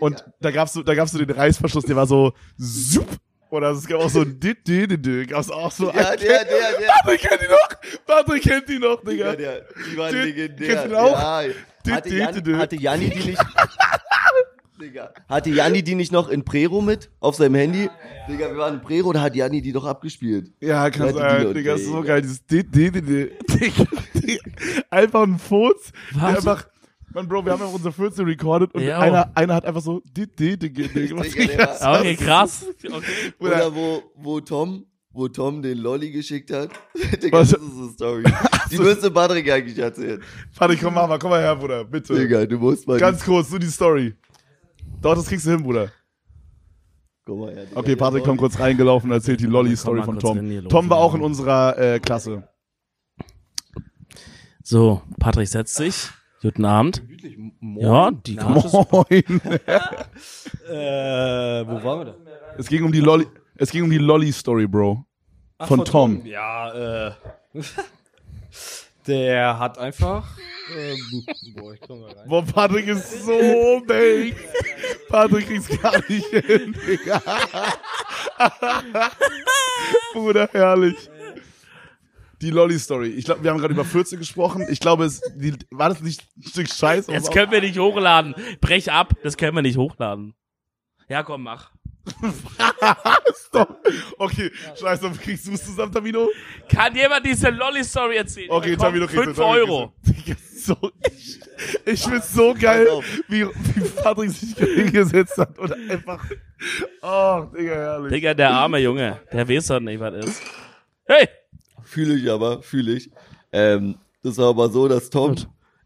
S1: Und da gab's so, da gab's so den Reißverschluss, der war so zup. Oder es gab auch so ein dit, dit, dit, dit. Gab's auch so.
S4: Ja, der, der, der.
S1: Patrick kennt die noch! Patrick kennt die noch, Digga.
S4: Ja, der, die war
S1: Den-
S4: legendär.
S1: kennst du den auch?
S4: Ja. Hatte,
S1: Dü- dü- dü- dü.
S4: Jan, hatte Janni die nicht... Digga. Hatte Janni die nicht noch in Prero mit? Auf seinem Handy? Digga, wir waren in Prero, da hat Janni die doch abgespielt.
S1: Ja, kann
S4: Ja, die
S1: sein. Digga, ist so
S4: Digga.
S1: geil. Dieses dit, dit, dit, dit. Digga, Digga. Einfach ein Furz. Der
S2: Was?
S1: einfach, Mann, Bro, wir haben ja unsere Fürze recorded und
S2: Ja.
S1: einer, einer hat einfach so
S4: Digga, war-
S2: Okay, krass. Okay.
S1: Bruder.
S4: Oder wo, wo Tom, wo Tom den Lolli geschickt hat. Digga,
S1: Was?
S4: das ist eine Story. Die müsste Patrick eigentlich erzählen.
S1: Patrick, komm mal, komm mal her, Bruder, bitte.
S4: Digga, du musst mal.
S1: Ganz kurz, nur die Story. Doch, das kriegst du hin, Bruder.
S4: Guck mal her, Digga,
S1: Okay, Patrick kommt kurz reingelaufen und erzählt die Lolli-Story von Tom. Tom war auch in unserer äh, Klasse.
S2: So, Patrick setzt sich. Guten Abend. Ja, die Couch
S1: Moin.
S5: Äh, wo waren wir da?
S1: Es ging um die Lolli, es ging um die Lolli-Story, Bro.
S5: Ach,
S1: Von Tom.
S5: Ja, äh. Der hat einfach. Ähm, boah, ich komm mal rein.
S1: Boah, Patrick ist so big. Patrick kriegt's gar nicht hin, Digga. Bruder, herrlich. Die Lolli-Story. Ich glaube, wir haben gerade über 14 gesprochen. Ich glaube, es, die, war das nicht ein Stück Scheiß?
S2: Das können wir nicht hochladen. Brech ab, das können wir nicht hochladen. Ja, komm, mach.
S1: Stop. Okay, scheiße, kriegst du es zusammen, Tamino?
S2: Kann jemand diese Lolli-Story erzählen?
S1: Okay, Tamino kriegst du.
S2: 5
S1: Tamino
S2: Euro.
S1: so, ich, ich find's so geil,
S4: auf.
S1: wie, wie Patrick sich hingesetzt hat und einfach, oh, Digga, herrlich.
S2: Digga, der arme Junge. Der weiß doch nicht, was ist. Hey!
S4: Fühle ich aber, fühle ich. Ähm, das war aber so, dass Tom,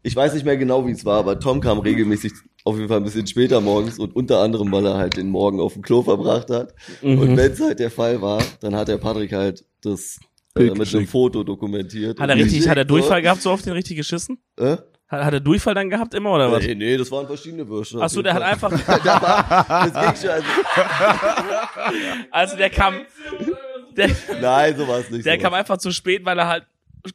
S4: ich weiß nicht mehr genau, wie es war, aber Tom kam regelmäßig auf jeden Fall ein bisschen später morgens und unter anderem, weil er halt den Morgen auf dem Klo verbracht hat.
S2: Mhm.
S4: Und wenn es halt der Fall war, dann hat der Patrick halt das äh, mit einem. Foto dokumentiert.
S2: Hat er richtig, hat er
S4: geschickt,
S2: Durchfall gehabt, so oft den richtig geschissen?
S4: Äh?
S2: Hat, hat er Durchfall dann gehabt immer oder was?
S4: Nee, nee, das waren verschiedene Würste.
S2: Achso, der hat einfach,
S4: Da war, das ging schon, also,
S2: also der kam, der,
S4: nein, so war es nicht.
S2: der
S4: so
S2: kam einfach zu spät, weil er halt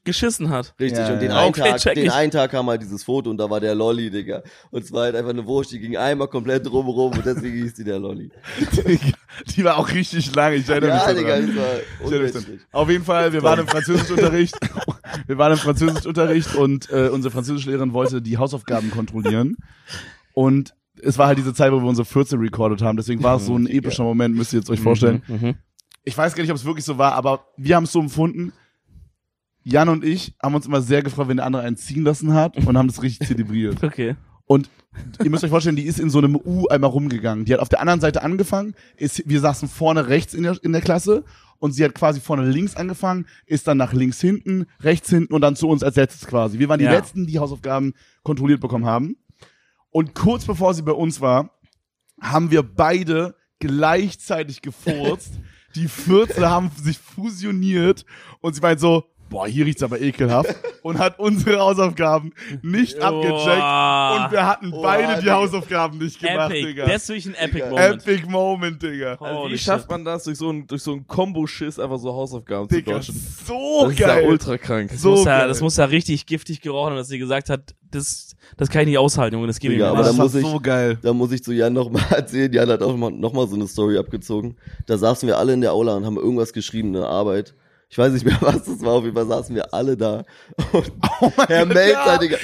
S2: geschissen hat.
S4: Richtig,
S1: Ja,
S4: und den,
S1: ja.
S4: einen
S2: Okay,
S4: Tag, den
S2: ich.
S4: einen Tag kam halt dieses Foto und da war der Lolli, Digga. Und es war halt einfach eine Wurst, die ging einmal komplett drumherum und deswegen hieß die der Lolli.
S1: Die war auch richtig lang, ich erinnere
S4: Ja,
S1: mich
S4: Digga, das war
S1: Ich. Auf jeden Fall, wir waren im Französischunterricht. Wir waren im Französischunterricht und äh, unsere Französischlehrerin wollte die Hausaufgaben kontrollieren. Und es war halt diese Zeit, wo wir unsere 14 recorded haben. Deswegen war es so ein epischer Moment, müsst ihr jetzt euch vorstellen.
S2: Mhm.
S1: Ich weiß gar nicht, ob es wirklich so war, aber wir haben es so empfunden. Jan und ich haben uns immer sehr gefreut, wenn der andere einen ziehen lassen hat und haben das richtig zelebriert.
S2: Okay.
S1: Und ihr müsst euch vorstellen, die ist in so einem U einmal rumgegangen. Die hat auf der anderen Seite angefangen, ist, wir saßen vorne rechts in der, in der Klasse und sie hat quasi vorne links angefangen, ist dann nach links hinten, rechts hinten und dann zu uns als letztes quasi. Wir waren die
S2: Ja.
S1: Letzten, die Hausaufgaben kontrolliert bekommen haben. Und kurz bevor sie bei uns war, haben wir beide gleichzeitig gefurzt. die Viertel haben sich fusioniert und sie meint so, boah, hier riecht's aber ekelhaft und hat unsere Hausaufgaben nicht abgecheckt und wir hatten
S4: Oh,
S1: beide die. Hausaufgaben nicht gemacht,
S2: Epic.
S1: Digga.
S2: Das ist wirklich ein Epic
S4: Digga.
S2: Moment.
S1: Epic Moment, Digga.
S3: Also
S2: Holy
S3: wie
S2: shit.
S3: schafft man das, durch so einen durch so einen Kombo-Schiss einfach so Hausaufgaben
S1: Digga,
S3: zu dodgen?
S1: so
S3: das ist ja
S1: geil.
S3: ultra krank.
S2: Das,
S1: So
S2: muss ja,
S1: geil.
S2: das muss ja richtig giftig gerochen haben, dass sie gesagt hat, das, das kann ich nicht aushalten, Junge, das geht
S4: Digga,
S2: nicht
S4: aber
S1: das
S4: da
S1: war
S4: muss ich-
S1: so geil.
S4: Da muss ich zu Jan noch mal erzählen. Jan hat auch mal, noch mal so eine Story abgezogen. Da saßen wir alle in der Aula und haben irgendwas geschrieben, eine Arbeit. Ich weiß nicht mehr, was das war. Auf jeden Fall saßen wir alle da. Und Herr
S1: Gott,
S4: Melzer,
S1: ja.
S4: Digga.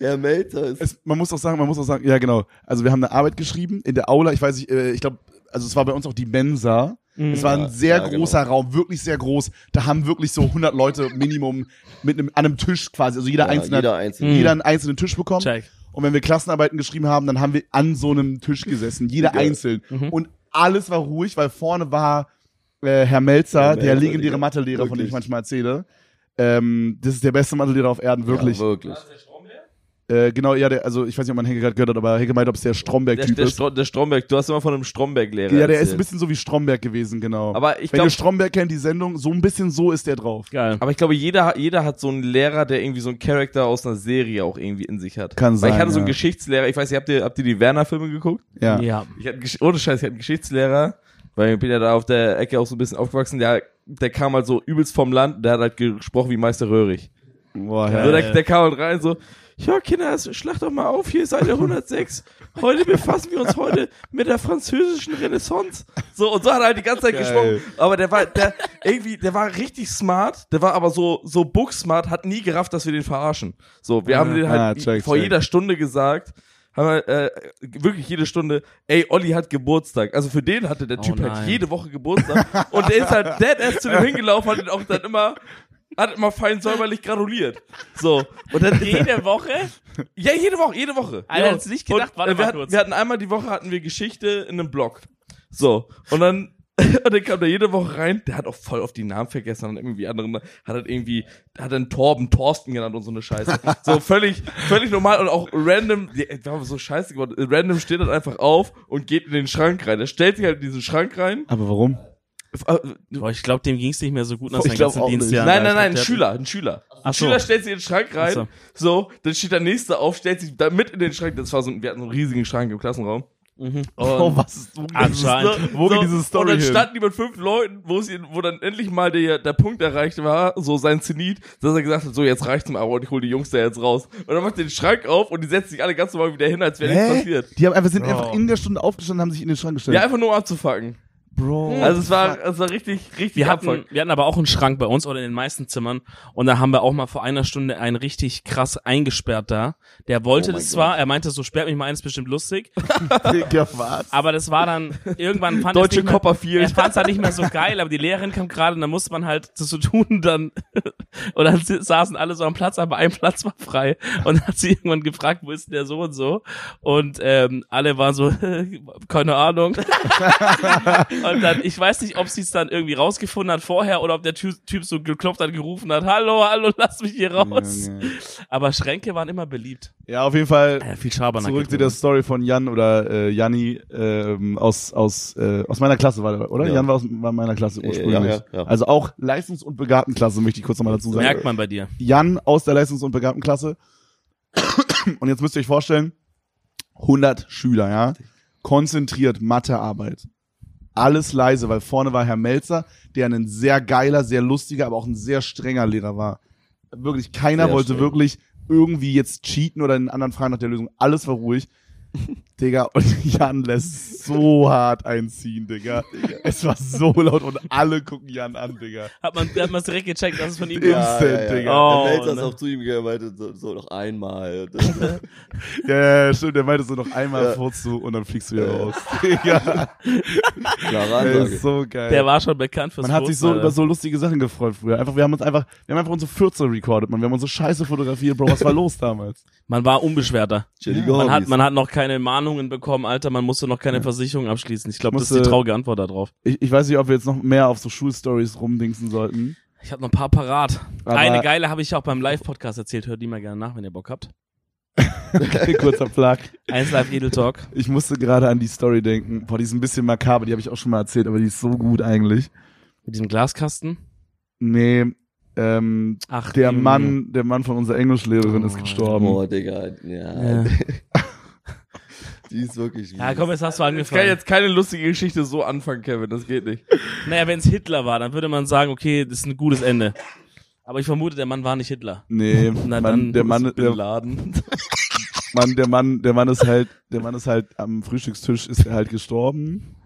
S4: Herr Melzer ist
S1: Es, man muss auch sagen, man muss auch sagen, ja genau. Also wir haben eine Arbeit geschrieben in der Aula. Ich weiß nicht, äh, ich glaube, also es war bei uns auch die Mensa. Es war ein
S4: Ja,
S1: sehr
S4: ja, genau.
S1: großer Raum, wirklich sehr groß. Da haben wirklich so 100 Leute Minimum mit einem, an einem Tisch quasi. Also jeder
S4: ja,
S1: einzelne
S4: jeder einzelne.
S2: Mhm.
S1: jeder einen einzelnen Tisch bekommen.
S2: Check.
S1: Und wenn wir Klassenarbeiten geschrieben haben, dann haben wir an so einem Tisch gesessen, jeder
S4: Geil.
S1: einzeln.
S2: Mhm.
S1: Und alles war ruhig, weil vorne war äh, Herr Melzer,
S4: Herr
S1: der
S4: Melzer,
S1: legendäre
S4: Digga.
S1: Mathelehrer, von dem ich
S4: Wirklich.
S1: manchmal erzähle. Ähm, das ist der beste Mathelehrer auf Erden, wirklich.
S4: Ja, wirklich.
S1: äh, genau, ja, der, also ich weiß nicht, ob man Henke gerade gehört hat, aber Henke meint, ob es der
S3: Der,
S1: Stromberg-Typ
S3: der,
S1: ist.
S3: Stro der Stromberg, du hast immer von einem Stromberg-Lehrer
S1: Ja, der ist ein
S3: erzählt.
S1: bisschen so wie Stromberg gewesen, genau.
S3: Aber ich
S1: Wenn ihr
S3: glaube,
S1: Stromberg kennt, die Sendung, so ein bisschen so ist der drauf.
S2: Geil.
S3: aber ich glaube, jeder, jeder hat so einen Lehrer, der irgendwie so einen Charakter aus einer Serie auch irgendwie in sich hat.
S1: Kann
S3: Weil
S1: sein,
S3: ich hatte so einen
S1: ja.
S3: Geschichtslehrer, ich weiß nicht, habt ihr, habt ihr die Werner-Filme geguckt?
S1: Ja.
S2: Ja.
S3: Ich hatte, ohne Scheiß, ich hatte einen Geschichtslehrer, weil ich bin ja da auf der Ecke auch so ein bisschen aufgewachsen, der, der kam halt so übelst vom Land, der hat halt gesprochen wie Meister Röhrig.
S1: Boah,
S2: Geil.
S3: So,
S1: ja.
S3: der, der kam halt rein so, ja Kinder, schlagt doch mal auf, hier Seite 106. Heute befassen wir uns heute mit der französischen Renaissance. So, und so hat er halt die ganze Zeit
S1: Geil.
S3: gesprochen. Aber der war, der, irgendwie, der war richtig smart, der war aber so, so booksmart, hat nie gerafft, dass wir den verarschen. So, wir haben den halt
S1: Ah, check,
S3: vor
S1: check.
S3: jeder Stunde gesagt, haben wir, äh, wirklich jede Stunde, ey, Olli hat Geburtstag. Also für den hatte der
S2: Oh
S3: Typ halt
S2: nein.
S3: jede Woche Geburtstag. und der ist halt dead ass zu dem hingelaufen, hat ihn auch dann immer, hat immer fein säuberlich gratuliert. So. Und dann
S2: Jede Woche?
S3: ja, jede Woche, jede Woche.
S2: Alter,
S3: ja.
S2: du nicht gedacht,
S3: und,
S2: warte
S3: äh, wir,
S2: mal
S3: hatten,
S2: kurz.
S3: wir hatten einmal die Woche hatten wir Geschichte in einem Blog. So. Und dann, und dann kam der jede Woche rein, der hat auch voll auf die Namen vergessen und irgendwie andere, hat halt irgendwie, hat dann Torben Thorsten genannt und so eine Scheiße. so völlig, völlig normal und auch random, haben so scheiße geworden, random steht dann einfach auf und geht in den Schrank rein. Der stellt sich halt in diesen Schrank rein.
S1: Aber warum?
S3: Äh,
S2: Boah, ich glaube, dem ging's nicht mehr so gut nach seinen
S1: glaub
S2: ganzen. Dienstjahren.
S3: Nein, nein, nein, ein
S2: Der-
S3: Schüler, ein Schüler. Ein
S2: Ach so.
S3: Schüler stellt sich in den Schrank rein,
S2: Ach
S3: so, dann steht der nächste auf, stellt sich da mit in den Schrank, das war so, ein- wir hatten so einen riesigen Schrank im Klassenraum.
S2: Mhm.
S1: Oh, was ist,
S2: Anscheinend.
S1: wo geht diese Story
S3: Und dann standen die mit fünf Leuten, wo sie, wo dann endlich mal der, der Punkt erreicht war, so sein Zenit, dass er gesagt hat, so jetzt reicht's mal, aber ich hol die Jungs da jetzt raus. Und dann macht er den Schrank auf und die setzen sich alle ganz normal wieder hin, als wäre nichts passiert.
S1: Die haben einfach, sind
S2: Bro.
S1: einfach in der Stunde aufgestanden, haben sich in den Schrank gestellt.
S3: Ja, einfach nur um abzufacken.
S1: Bro.
S3: Also es war, es war richtig, richtig
S2: Wir hatten, wir hatten aber auch einen Schrank bei uns oder in den meisten Zimmern und da haben wir auch mal vor einer Stunde einen richtig krass eingesperrt da. Der wollte
S4: Oh
S2: das zwar, er meinte so, sperrt mich mal ein, ist bestimmt lustig,
S1: Digga, was?
S2: aber das war dann, irgendwann fand
S3: Deutsche
S2: es nicht mehr,
S3: Copperfield.
S2: er fand es halt nicht mehr so geil, aber die Lehrerin kam gerade und dann musste man halt das so tun, dann, und dann saßen alle so am Platz, aber ein Platz war frei und dann hat sie irgendwann gefragt, wo ist denn der so und so und ähm, alle waren so, keine Ahnung. Und dann, ich weiß nicht, ob sie es dann irgendwie rausgefunden hat vorher oder ob der Typ, so geklopft hat, gerufen hat, hallo, hallo, lass mich hier raus.
S1: Junge.
S2: Aber Schränke waren immer beliebt.
S1: Ja, auf jeden Fall
S2: Ja, viel Schabernack.
S1: zurück zu der Story von Jan oder äh, Janni ähm, aus aus äh, aus meiner Klasse war der, oder?
S4: Ja.
S1: Jan war aus war meiner Klasse
S4: Äh,
S1: ursprünglich.
S4: ja, ja, ja.
S1: Also auch Leistungs- und Begabtenklasse möchte ich kurz nochmal dazu sagen.
S2: Merkt man bei dir.
S1: Jan aus der Leistungs- und Begabtenklasse. Und jetzt müsst ihr euch vorstellen, 100 Schüler, ja, konzentriert Mathearbeit. Alles leise, weil vorne war Herr Melzer, der ein sehr geiler, sehr lustiger, aber auch ein sehr strenger Lehrer war. wirklich keiner
S4: Sehr
S1: wollte
S4: streng.
S1: wirklich irgendwie jetzt cheaten oder den anderen fragen nach der Lösung. Alles war ruhig. Digga, und Jan lässt so hart einziehen, Digga. Es war so laut und alle gucken Jan an, Digga.
S2: Hat man, hat man direkt gecheckt, dass es von ihm
S1: Ja.
S2: kommt?
S1: Instant, Digga.
S2: Oh,
S4: der Melzer ist
S2: ne.
S4: auch zu ihm gegangen meinte so, so noch einmal.
S1: Ja, ja, ja, stimmt, der meinte so noch einmal
S4: Ja.
S1: furzt du und dann fliegst du wieder
S4: Ja.
S1: raus. Digga,
S4: Klare
S1: der ist so geil.
S2: Der war schon bekannt fürs
S1: man hat sich so
S2: Furzen,
S1: über so lustige Sachen gefreut früher. Einfach, wir haben uns einfach, wir haben einfach unsere 14 recorded, man. Wir haben unsere Scheiße fotografiert, Bro. Was war los damals?
S2: Man war unbeschwerter. Man hat, man hat noch keine Mahnungen bekommen, Alter, man musste noch keine Versicherung abschließen. Ich glaube, das ist die traurige Antwort darauf.
S1: Ich, ich weiß nicht, ob wir jetzt noch mehr auf so Schulstories rumdingsen sollten.
S2: Ich habe noch ein paar parat.
S1: Aber-
S2: Eine geile habe ich auch beim Live-Podcast erzählt. Hört die mal gerne nach, wenn ihr Bock habt.
S1: Kurzer Plug.
S2: Eins Live Edel Talk.
S1: Ich musste gerade an die Story denken. Boah, die ist ein bisschen makaber, die habe ich auch schon mal erzählt, aber die ist so gut eigentlich.
S2: Mit diesem Glaskasten.
S1: Nee, ähm,
S2: Ach,
S1: der. Mann, der Mann von unserer Englischlehrerin ist
S2: Oh,
S1: gestorben.
S4: Boah, Digga. Ja.
S2: Ja.
S4: Die ist wirklich
S2: Ja, komm, jetzt hast du
S3: Ich kann
S2: angefangen.
S3: jetzt keine lustige Geschichte so anfangen, Kevin. Das geht nicht.
S2: Naja, wenn es Hitler war, dann würde man sagen, okay, das ist ein gutes Ende. Aber ich vermute, der Mann war nicht Hitler.
S1: Nee,
S2: Na
S1: Mann,
S2: dann,
S1: der Mann, der
S3: Laden.
S1: Mann, der Mann, der Mann ist halt, der Mann ist halt am Frühstückstisch ist er halt gestorben.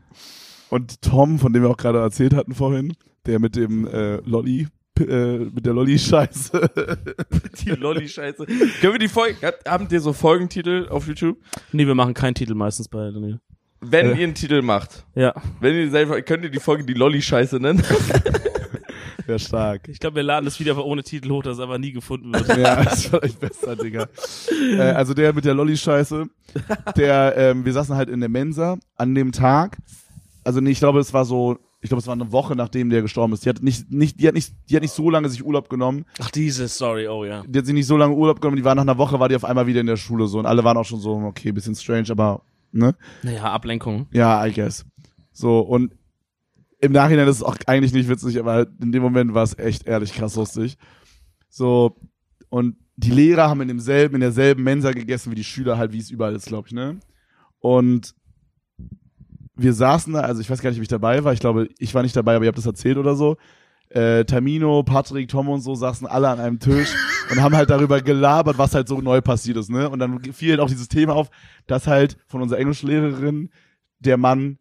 S1: Und Tom, von dem wir auch gerade erzählt hatten vorhin, der mit dem äh, Lolli, äh, mit der Lolli-Scheiße.
S3: Die Lolli-Scheiße. Können wir die Folge, habt- habt ihr so Folgentitel auf YouTube?
S2: Nee, wir machen keinen Titel meistens bei Daniel.
S3: Wenn
S1: Äh.
S3: ihr einen Titel macht,
S2: Ja.
S3: wenn ihr selber, könnt ihr die Folge die Lolli-Scheiße nennen?
S1: Wäre stark.
S2: Ich glaube, wir laden das wieder ohne Titel hoch, das aber nie gefunden wird.
S1: Ja, das war echt besser, Digga. äh, also der mit der Lolli-Scheiße, der, ähm, wir saßen halt in der Mensa an dem Tag. Also nee, ich glaube, es war so, ich glaube, es war eine Woche, nachdem der gestorben ist. Die hat nicht, nicht, die hat nicht, die hat nicht so lange sich Urlaub genommen.
S2: Ach, diese Story, oh ja.
S1: Die hat sich nicht so lange Urlaub genommen. Die war nach einer Woche, war die auf einmal wieder in der Schule so. Und alle waren auch schon so, okay, bisschen strange, aber, ne?
S2: Naja, Ablenkung.
S1: Ja, I guess. So, und im Nachhinein ist es auch eigentlich nicht witzig, aber in dem Moment war es echt ehrlich krass lustig. So, und die Lehrer haben in demselben, in derselben Mensa gegessen wie die Schüler halt, wie es überall ist, glaube ich, ne? Und wir saßen da, also ich weiß gar nicht, ob ich dabei war, ich glaube, ich war nicht dabei, aber ihr habt das erzählt oder so. Äh, Tamino, Patrick, Tom und so saßen alle an einem Tisch und haben halt darüber gelabert, was halt so neu passiert ist, ne? Und dann fiel halt auch dieses Thema auf, dass halt von unserer Englischlehrerin der Mann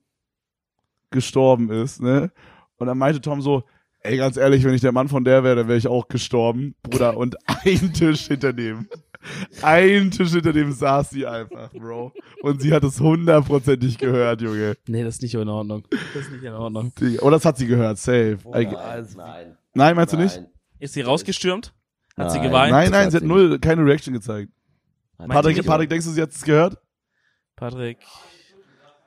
S1: gestorben ist, ne? Und dann meinte Tom so, ey, ganz ehrlich, wenn ich der Mann von der wäre, dann wäre ich auch gestorben, Bruder. Und ein Tisch hinter dem, ein Tisch hinter dem saß sie einfach, Bro. Und sie hat es hundertprozentig gehört, Junge.
S2: Nee, das ist nicht in Ordnung. Das ist nicht in Ordnung.
S1: Oder das hat sie gehört, safe.
S4: Nein,
S1: I-
S4: nein.
S1: Nein, meinst du nicht?
S4: Nein.
S2: Ist sie rausgestürmt? Hat sie
S4: Nein.
S2: geweint?
S1: Nein, nein, sie hat
S4: sie
S1: null, keine Reaction gezeigt.
S4: Hat
S1: Patrick,
S4: sie.
S1: Patrick, denkst du, sie hat es gehört?
S2: Patrick.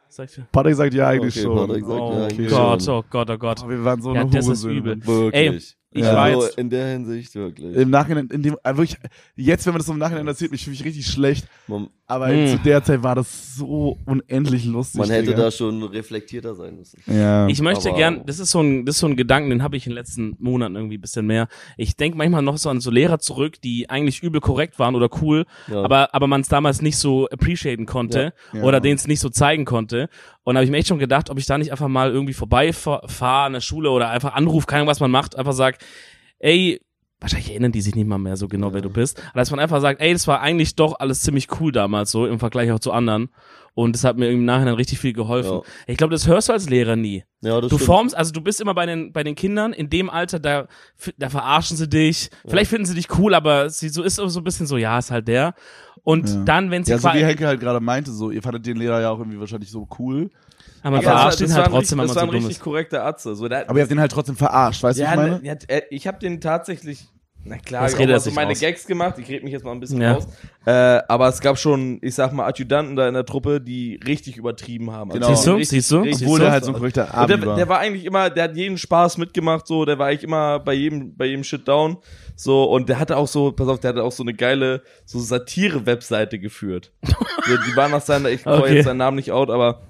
S2: Sagt sie.
S1: Patrick sagt ja eigentlich
S4: Okay,
S1: schon.
S4: Patrick sagt
S2: Oh
S4: ja eigentlich
S2: Gott, oh Gott, oh Gott.
S1: Oh, wir waren so
S2: Ja,
S1: eine
S2: das ist
S1: Hurensöhne.
S2: übel.
S4: Wirklich.
S2: Ich
S1: Ja.
S2: war
S4: Also in der Hinsicht wirklich.
S1: Im Nachhinein, in dem, äh, wirklich, jetzt, wenn man das so im Nachhinein erzählt, ich fühle mich richtig schlecht.
S4: Man,
S1: Aber
S2: Mm.
S1: zu der Zeit war das so unendlich lustig.
S4: man hätte
S1: Digga.
S4: da schon reflektierter sein müssen.
S1: Ja.
S2: ich möchte
S4: aber-
S2: gern, das ist so ein, das ist so ein Gedanken, den habe ich in den letzten Monaten irgendwie ein bisschen mehr. Ich denke manchmal noch so an so Lehrer zurück, die eigentlich übel korrekt waren oder cool,
S4: Ja.
S2: aber, aber man es damals nicht so appreciaten konnte
S1: Ja.
S2: oder denen es nicht so zeigen konnte. Und da habe ich mir echt schon gedacht, ob ich da nicht einfach mal irgendwie vorbeifahre an der Schule oder einfach anruf, keine Ahnung, was man macht, einfach sag, ey, wahrscheinlich erinnern die sich nicht mal mehr so genau, wer du bist, aber dass man einfach sagt, ey, das war eigentlich doch alles ziemlich cool damals so, im Vergleich auch zu anderen. Und das hat mir im Nachhinein richtig viel geholfen.
S4: Ja.
S2: Ich glaube, das hörst du als Lehrer nie.
S4: Ja, das
S2: Du
S4: stimmt.
S2: formst, also du bist immer bei den, bei den Kindern in dem Alter, da, da verarschen sie dich. Vielleicht finden sie dich cool, aber sie so ist so ein bisschen so, ja, ist halt der. Und
S1: Ja.
S2: dann, wenn sie
S1: Ja, so wie Henke halt gerade meinte, so, ihr fandet den Lehrer ja auch irgendwie wahrscheinlich so cool.
S2: aber man
S3: Ja,
S2: verarscht ihn halt trotzdem, wenn
S3: richtig,
S2: man
S3: Das war ein richtig
S2: ist.
S3: korrekter Atze. So, der,
S1: Aber ihr habt den halt trotzdem verarscht, weißt du,
S3: ja,
S1: was ich meine?
S3: ne, ja, äh, ich habe den tatsächlich, na klar, ich
S2: redet
S3: habe so meine
S2: raus.
S3: Gags gemacht. Ich rede mich jetzt mal ein bisschen
S2: Ja.
S3: raus. Äh, aber es gab schon, ich sag mal, Adjutanten da in der Truppe, die richtig übertrieben haben.
S1: Genau.
S2: Siehst du?
S3: richtig,
S2: Siehst du?
S3: richtig
S1: Obwohl der halt so ein
S3: Und
S1: Abi
S3: der,
S1: war.
S3: der war eigentlich immer, der hat jeden Spaß mitgemacht, so, der war eigentlich immer bei jedem, bei jedem Shit down, so, und der hatte auch so, pass auf, der hatte auch so eine geile, so Satire-Webseite geführt. so, die war nach seiner, ich
S2: Okay.
S3: jetzt seinen Namen nicht out, aber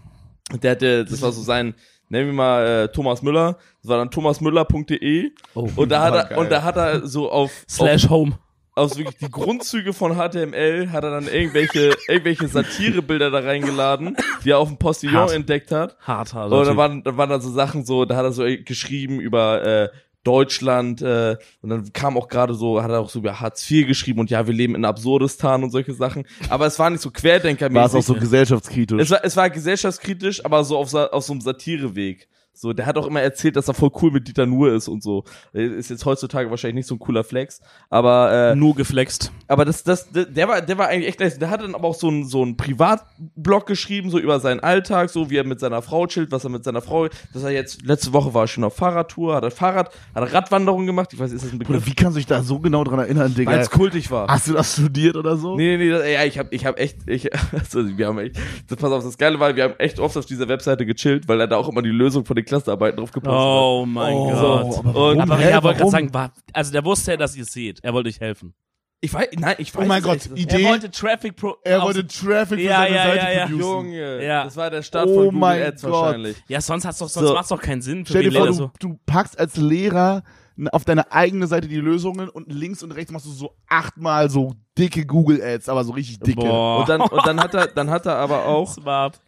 S3: der hatte, das war so sein, nennen wir mal äh, Thomas Müller, das war dann thomasmüller.de
S2: Oh.
S3: und da hat er,
S1: geil.
S3: und da hat er so auf, auf
S2: Slash Home.
S3: aus wirklich die Grundzüge von HTML hat er dann irgendwelche, irgendwelche Satirebilder da reingeladen, die er auf dem Postillon
S2: Hart.
S3: entdeckt hat.
S2: Hart, hart.
S3: Und dann waren, dann waren da so Sachen so, da hat er so geschrieben über äh, Deutschland äh, und dann kam auch gerade so, hat er auch so über Hartz IV geschrieben und ja, wir leben in Absurdistan und solche Sachen. Aber es war nicht so querdenkermäßig.
S1: War es auch so gesellschaftskritisch.
S3: Es war, es war gesellschaftskritisch, aber so auf, auf so einem Satireweg. So, der hat auch immer erzählt, dass er voll cool mit Dieter Nuhr ist und so. Ist jetzt heutzutage wahrscheinlich nicht so ein cooler Flex, aber äh,
S2: Nur geflext.
S3: aber das, das, der- war, der war eigentlich echt nice. Der hat dann aber auch so einen so einen Privatblog geschrieben, so über seinen Alltag, so wie er mit seiner Frau chillt, was er mit seiner Frau, dass er jetzt, letzte Woche war er schon auf Fahrradtour, hat er Fahrrad, hat er Radwanderung gemacht, ich weiß, ist das ein Begriff?
S1: wie kannst du dich da so genau dran erinnern, Digga?
S3: Weil es kultig war.
S1: Hast du das studiert oder so?
S3: Nee, nee, das, ja, ich hab, ich hab echt, ich, also wir haben echt, das, pass auf, das Geile war, wir haben echt oft auf dieser Webseite gechillt, weil er da auch immer die Lösung von den Klassenarbeiten drauf gepostet
S2: Oh mein
S1: Oh,
S2: Gott.
S1: aber warum?
S2: Aber
S1: Hä,
S2: er wollte gerade sagen, war, also der wusste ja, dass ihr es seht. Er wollte euch helfen.
S3: Ich weiß, nein, ich weiß
S1: Oh mein Gott,
S3: nicht.
S1: Idee.
S2: Er wollte Traffic Pro.
S1: Er wollte Traffic für
S2: Ja,
S1: seine
S2: ja,
S1: Seite
S2: ja, ja.
S3: Junge,
S2: Ja.
S3: das war der Start
S1: Oh
S3: von Google
S1: mein
S3: Ads
S1: Gott.
S3: wahrscheinlich.
S2: Ja, sonst hat's doch, sonst
S3: So.
S2: macht's doch keinen Sinn. Für
S1: Stell dir vor, du,
S2: so.
S1: du packst als Lehrer auf deine eigene Seite die Lösungen und links und rechts machst du so achtmal so dicke Google Ads, aber so richtig dicke.
S2: Boah.
S3: Und dann, und dann hat er, dann hat er aber auch,
S2: Smart.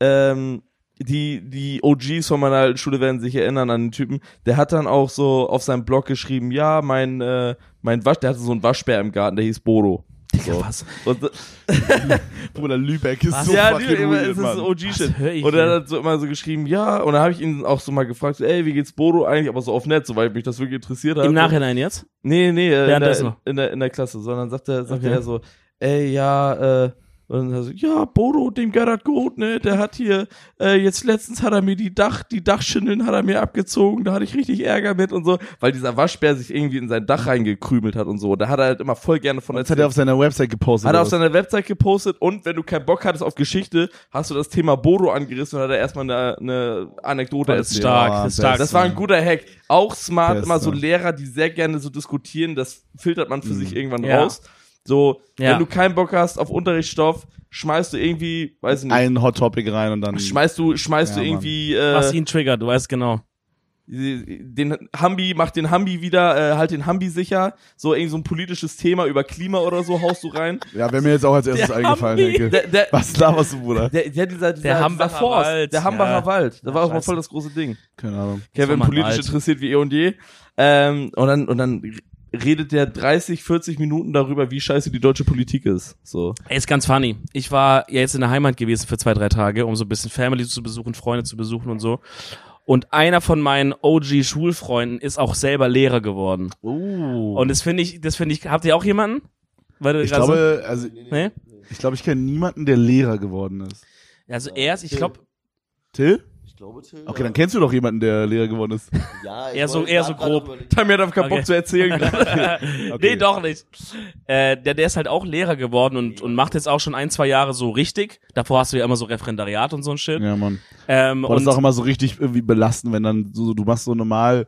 S3: ähm, die, die OGs von meiner alten Schule werden sich erinnern an den Typen, der hat dann auch so auf seinem Blog geschrieben, ja, mein, äh, mein Wasch, der hatte so einen Waschbär im Garten, der hieß Bodo.
S2: Digga,
S3: So.
S2: was?
S3: Und,
S1: Bruder, Lübeck ist
S2: Was?
S1: so
S3: ja,
S1: fucking
S3: es ist
S1: Mann.
S3: OG-Shit. Und er hat so immer so geschrieben, ja, und dann habe ich ihn auch so mal gefragt, so, ey, wie geht's Bodo eigentlich, aber so auf Netz, so, weil mich das wirklich interessiert hat.
S2: Im Nachhinein jetzt?
S3: Nee, nee, äh, in, der,
S2: noch.
S3: in, der, in der Klasse, sondern sagte, sagte
S2: Okay.
S3: er so, ey, ja, äh, und dann so, ja, Bodo, dem das gut, ne, der hat hier, äh, jetzt letztens hat er mir die Dach, die Dachschindeln hat er mir abgezogen, da hatte ich richtig Ärger mit und so, weil dieser Waschbär sich irgendwie in sein Dach reingekrümelt hat und so, da hat er halt immer voll gerne von
S1: Das hat er auf seiner Website gepostet.
S3: hat er auf seiner Website gepostet und wenn du keinen Bock hattest auf Geschichte, hast du das Thema Bodo angerissen und hat er erstmal eine, eine Anekdote
S2: Das ist
S3: erzählt.
S2: stark,
S1: Ja,
S2: das ist stark.
S3: Das war ein guter Hack. Auch smart,
S1: Beste.
S3: immer so Lehrer, die sehr gerne so diskutieren, das filtert man für sich irgendwann
S2: Ja.
S3: raus. So,
S2: Ja.
S3: wenn du keinen Bock hast auf Unterrichtsstoff, schmeißt du irgendwie, weiß ich nicht,
S1: ein Hot Topic rein und dann.
S3: schmeißt du, schmeißt
S1: Ja,
S3: du irgendwie
S2: Was
S3: äh,
S2: ihn triggert, du weißt genau.
S3: den Hambi, mach den Hambi wieder, äh, halt den Hambi sicher. So irgend so ein politisches Thema über Klima oder so haust du rein.
S1: Ja, wäre mir jetzt auch als erstes
S2: Der
S1: eingefallen,
S2: Hambi.
S1: denke.
S3: Der, der,
S1: Was laberst du, Bruder?
S3: der, der, dieser, dieser,
S2: Der Hambacher
S3: dieser Forst,
S2: Wald,
S3: der Hambacher
S2: ja.
S3: Wald, da
S2: Ja,
S3: war auch mal voll das große Ding.
S1: Keine Ahnung.
S3: Kevin politisch
S2: alt.
S3: interessiert wie eh und je. Ähm, und dann, und dann redet der 30, 40 Minuten darüber, wie scheiße die deutsche Politik ist. So.
S2: Ey, ist ganz funny. Ich war ja jetzt in der Heimat gewesen für zwei, drei Tage, um so ein bisschen Family zu besuchen, Freunde zu besuchen und so. Und einer von meinen OG-Schulfreunden ist auch selber Lehrer geworden.
S1: Oh.
S2: Und das finde ich, das finde ich, habt ihr auch jemanden? Weil du
S1: ich glaube, also,
S2: so, nee?
S1: ich glaube, ich kenne niemanden, der Lehrer geworden ist.
S2: Also er ist, ich glaube,
S1: Till?
S4: Glaube, Till.
S1: Okay, dann kennst du doch jemanden, der Lehrer geworden ist.
S4: ja, ich
S2: eher so- eher so grob.
S3: Tammy hat einfach keinen
S2: Okay.
S3: Bock zu erzählen.
S1: Okay.
S2: nee, doch nicht. Äh, der, der ist halt auch Lehrer geworden und, und macht jetzt auch schon ein, zwei Jahre so richtig. Davor hast du ja immer so Referendariat und so ein Shit.
S1: Ja, Mann.
S2: Ähm,
S1: Boah, das
S2: und
S1: ist auch immer so richtig irgendwie belastend, wenn dann so, du machst so normal,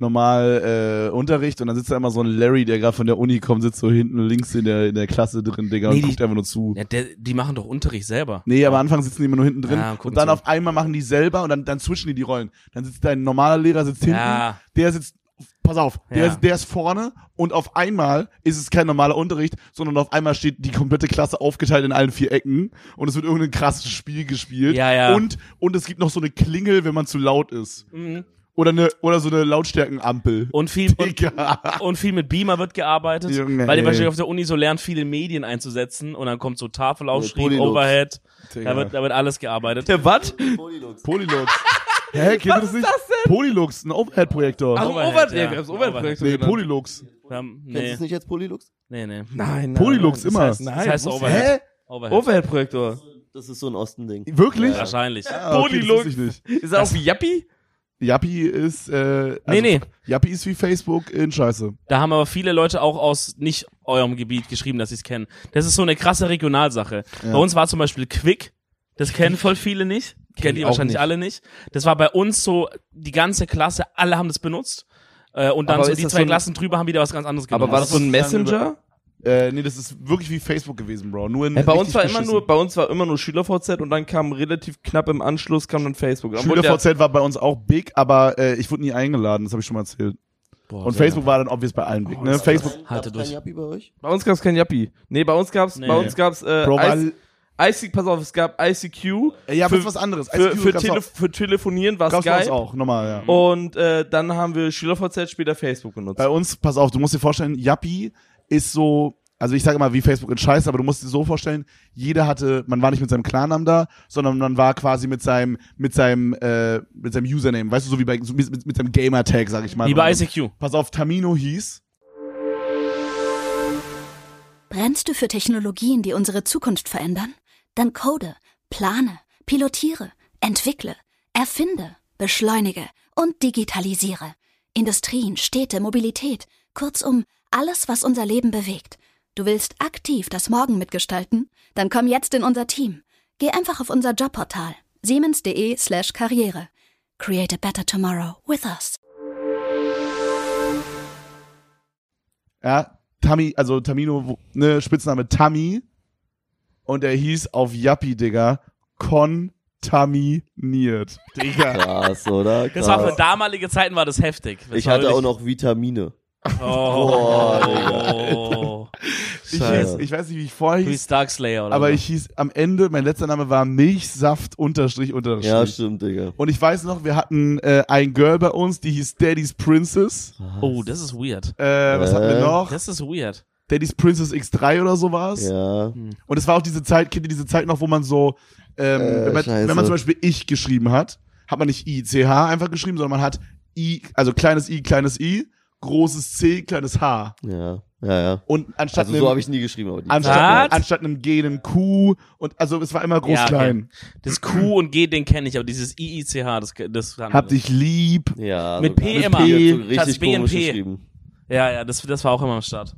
S1: normal äh, Unterricht und dann sitzt da immer so ein Larry, der gerade von der Uni kommt, sitzt so hinten links in der, in der Klasse drin, Digga,
S2: Nee,
S1: und
S2: die-
S1: guckt einfach nur zu.
S2: ja, der, die machen doch Unterricht selber.
S1: Nee, aber am Anfang sitzen die immer nur hinten drin
S2: Ja, gucken
S1: und dann
S2: zu.
S1: auf einmal machen die selber und dann, dann switchen die die Rollen. Dann sitzt dein normaler Lehrer sitzt hinten,
S2: Ja.
S1: der sitzt, pass auf, der,
S2: Ja.
S1: ist, der ist vorne und auf einmal ist es kein normaler Unterricht, sondern auf einmal steht die komplette Klasse aufgeteilt in allen vier Ecken und es wird irgendein krasses Spiel gespielt.
S2: Ja, ja.
S1: Und, und es gibt noch so eine Klingel, wenn man zu laut ist.
S2: Mhm.
S1: Oder eine, oder so eine Lautstärkenampel.
S2: Und viel, und, und viel mit Beamer wird gearbeitet,
S1: Junge,
S2: weil die wahrscheinlich auf der Uni so lernen, viele Medien einzusetzen und dann kommt so Tafel aufschrieben,
S4: Polylux.
S2: Overhead, da wird, da wird alles gearbeitet.
S3: Der was?
S4: Polylux.
S1: Polylux. Hä, kennt ihr das nicht? Polylux, ein Overhead-Projektor.
S3: Ach,
S2: Overhead,
S3: Overhead,
S2: ja.
S3: ja, wir haben's Overhead-Projekt
S1: nee,
S3: genannt.
S1: Polylux.
S2: Haben,
S4: Kennst du
S2: nee,
S4: es nicht als Polylux?
S2: nee, nee.
S3: Nein, nein.
S1: Polylux
S3: nein,
S1: immer.
S3: Das heißt, nein,
S2: Das heißt Overhead.
S1: Hä?
S2: Overhead.
S3: Overhead-Projektor.
S4: Das ist so ein Ostending.
S1: Wirklich?
S4: Ja.
S2: Wahrscheinlich.
S1: Ah, okay, das
S3: Polylux. Ist er auch wie Yappi?
S1: Yappi ist, äh, also,
S2: Nee, nee.
S1: Yappi ist wie Facebook in Scheiße.
S2: Da haben aber viele Leute auch aus nicht eurem Gebiet geschrieben, dass sie es kennen. Das ist so eine krasse Regionalsache.
S1: Ja.
S2: Bei uns war zum Beispiel Quick. Das kennen voll viele nicht. Kennen die wahrscheinlich
S3: nicht.
S2: alle nicht. Das war bei uns so, die ganze Klasse, alle haben das benutzt. Äh, und dann
S3: Aber
S2: so die zwei
S3: so ein-
S2: Klassen drüber haben wieder was ganz anderes genommen.
S3: Aber war das so ein Messenger?
S1: Äh, nee, das ist wirklich wie Facebook gewesen, Bro. Nur in
S3: Ja, bei uns war immer nur, bei uns war immer nur SchülerVZ und dann kam relativ knapp im Anschluss kam dann Facebook. Dann
S1: SchülerVZ war bei uns auch big, aber äh, ich wurde nie eingeladen, das habe ich schon mal erzählt. Und Facebook war dann obvious bei allen big, ne? Facebook,
S2: Halte durch.
S4: kein Yappi bei euch?
S3: Bei uns gab's kein Yappi. Nee, bei uns gab's,
S2: Nee.
S3: bei uns gab's äh,
S1: Bro, war,
S3: Eis, IC, pass auf, es gab ICQ.
S1: Äh, Ja,
S3: für,
S1: was anderes.
S3: Für,
S1: ICQ
S3: für,
S1: gab's
S3: Tele
S1: auch-
S3: für Telefonieren war
S1: gab's bei uns
S3: Skype.
S1: auch, nochmal, ja.
S3: Und äh, dann haben wir SchülerVZ, später Facebook benutzt.
S1: Bei uns, pass auf, du musst dir vorstellen, Yappi ist so, also ich sage immer wie Facebook in Scheiß, aber du musst dir so vorstellen, jeder hatte, man war nicht mit seinem Klarnamen da, sondern man war quasi mit seinem, mit seinem, äh, mit seinem Username, weißt du, so wie bei, so mit, mit, mit seinem Gamer-Tag, sag ich mal.
S2: Wie bei ICQ.
S1: Pass auf, Tamino hieß,
S6: Brennst du für Technologien, die unsere Zukunft verändern? Dann code, plane, pilotiere, entwickle, erfinde, beschleunige und digitalisiere. Industrien, Städte, Mobilität, kurzum alles, was unser Leben bewegt. Du willst aktiv das Morgen mitgestalten? Dann komm jetzt in unser Team. Geh einfach auf unser Jobportal siemens.de slash karriere. Create a better tomorrow with us.
S1: ja, Tami, also Tamino, ne, Spitzname Tami, und er hieß auf Yappi, Digga, kontaminiert. Digga.
S4: Krass, oder?
S2: Das war für
S4: Krass.
S2: damalige Zeiten war das heftig. Das
S4: Ich hatte auch noch Vitamine.
S2: Oh,
S1: Ich,
S4: Scheiße.
S1: hieß, ich weiß nicht, wie ich vorher hieß,
S2: Starkslayer oder
S1: aber
S2: so.
S1: ich hieß am Ende, mein letzter Name war Milchsaft unterstrich unterstrich.
S4: Ja, stimmt, Digga.
S1: Und ich weiß noch, wir hatten äh, ein Girl bei uns, die hieß Daddy's Princess.
S2: Oh, das ist weird.
S1: Äh, was
S4: Äh.
S1: hatten wir noch?
S2: Das ist weird.
S1: Daddy's Princess X3 oder so war's.
S4: Ja.
S1: Und es war auch diese Zeit, kennt ihr diese Zeit noch, wo man so, ähm,
S4: Äh,
S1: wenn, man,
S4: scheiße.
S1: wenn man zum Beispiel ich geschrieben hat, hat man nicht ICH einfach geschrieben, sondern man hat I, also kleines I, kleines I, großes C, kleines H.
S4: Ja, ja, ja.
S1: Und anstatt
S4: Also so habe ich nie geschrieben, aber
S1: anstatt, anstatt einem G einem Q und also es war immer groß
S2: Ja, okay.
S1: klein.
S2: Das Q und G, den kenne ich, aber dieses IICH, das, das
S1: Hab dich lieb.
S4: Ja,
S2: Mit
S4: so
S2: P
S4: ganz
S2: immer.
S4: P, so richtig
S2: B und
S4: komisch
S2: P.
S4: geschrieben.
S2: Ja, ja, das, das war auch immer am Start.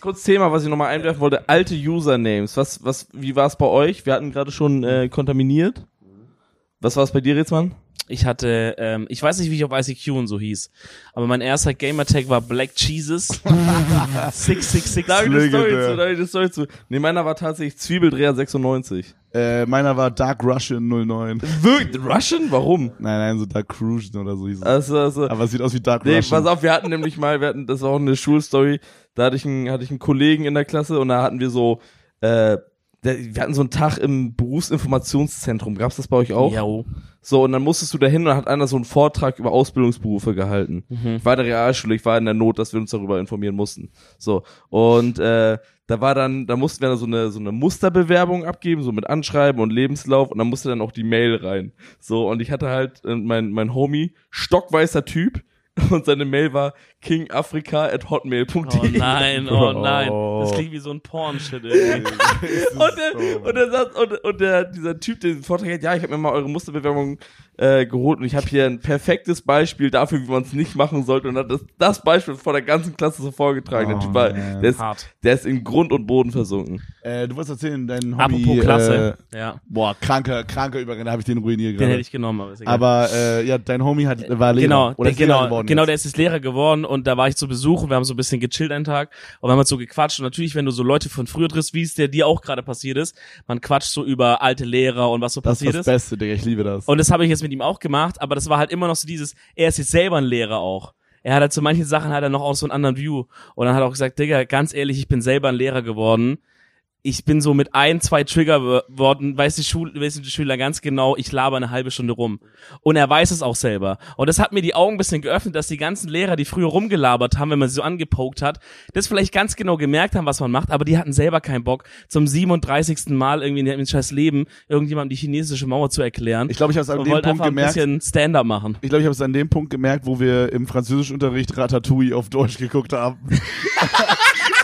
S3: Kurz Thema, was ich nochmal einwerfen wollte, alte Usernames. Was, was, wie war es bei euch? Wir hatten gerade schon äh, kontaminiert. Was war es bei dir, Ritzmann?
S2: Ich hatte, ähm, ich weiß nicht, wie ich auf ICQ und so hieß, aber mein erster Gamertag war Black Jesus. 666.
S3: Da habe ich eine Story zu, da habe ich eine Story zu. Nee, meiner war tatsächlich Zwiebeldreher 96.
S1: Äh, meiner war Dark Russian 09.
S3: Wirklich? Russian? Warum?
S1: Nein, nein, so Dark Crucian oder so hieß es.
S3: Also, also,
S1: Aber es sieht aus wie Dark
S3: Nee,
S1: Russian.
S3: pass auf, wir hatten nämlich mal, wir hatten, das war auch eine Schulstory, da hatte ich einen, hatte ich einen Kollegen in der Klasse und da hatten wir so, äh, wir hatten so einen Tag im Berufsinformationszentrum. Gab's das bei euch auch?
S2: Ja, oh.
S3: So, und dann musstest du dahin und hat einer so einen Vortrag über Ausbildungsberufe gehalten. Ich war in der Realschule, ich war in der Not, dass wir uns darüber informieren mussten. So, und äh, da war dann, da mussten wir dann so eine, so eine Musterbewerbung abgeben, so mit Anschreiben und Lebenslauf und dann musste dann auch die Mail rein. So, und ich hatte halt äh, mein, mein Homie, stockweißer Typ, und seine Mail war kingafrika at hotmail.de.
S2: Oh nein, oh nein.
S1: Oh.
S2: Das klingt wie so ein Porn-Shit irgendwie.
S3: Und, der, und, der sagt, und, und der, dieser Typ, der den Vortrag hat, ja, ich habe mir mal eure Musterbewerbung äh, geholt und ich habe hier ein perfektes Beispiel dafür, wie man es nicht machen sollte und hat das, das Beispiel vor der ganzen Klasse so vorgetragen. der
S1: Oh,
S3: Typ war,
S1: man.
S3: der ist,
S2: Hart.
S3: der ist in Grund und Boden versunken.
S1: Äh, du wolltest erzählen, dein Hobby.
S2: Apropos Klasse.
S1: Äh,
S2: ja,
S1: boah, kranker, kranker Übergang, da habe ich den ruiniert
S2: den
S1: gerade.
S2: hätte ich genommen, aber ist egal.
S1: Aber äh, ja, dein Homie hat, war Lehrer.
S2: Genau,
S1: oder
S2: der,
S1: ist Lehrer
S2: genau,
S1: geworden
S2: genau,
S1: jetzt.
S2: der ist jetzt Lehrer geworden und da war ich zu Besuch und wir haben so ein bisschen gechillt einen Tag und wir haben halt so gequatscht und natürlich, wenn du so Leute von früher triffst, wie es der dir auch gerade passiert ist, man quatscht so über alte Lehrer und was so
S1: Das ist
S2: passiert
S1: das
S2: ist.
S1: Beste, Digga, ich liebe das.
S2: Und das habe ich jetzt mit ihm auch gemacht, aber das war halt immer noch so dieses, er ist jetzt selber ein Lehrer auch. Er hat halt zu manchen Sachen hat er noch auch so einen anderen View. Und dann hat er auch gesagt, Digga, ganz ehrlich, ich bin selber ein Lehrer geworden. Ich bin so mit ein, zwei Triggerworten, weiß die, Schul wissen die Schüler ganz genau, ich laber eine halbe Stunde rum. Und er weiß es auch selber. Und das hat mir die Augen ein bisschen geöffnet, dass die ganzen Lehrer, die früher rumgelabert haben, wenn man sie so angepokt hat, das vielleicht ganz genau gemerkt haben, was man macht, aber die hatten selber keinen Bock, zum 37. Mal irgendwie in ihrem scheiß Leben irgendjemandem die chinesische Mauer zu erklären.
S1: Ich glaube, ich habe es an dem Punkt
S2: einfach ein
S1: gemerkt.
S2: bisschen Stand-up machen.
S1: Ich glaube, ich habe es an dem Punkt gemerkt, wo wir im Französischunterricht Ratatouille auf Deutsch geguckt haben.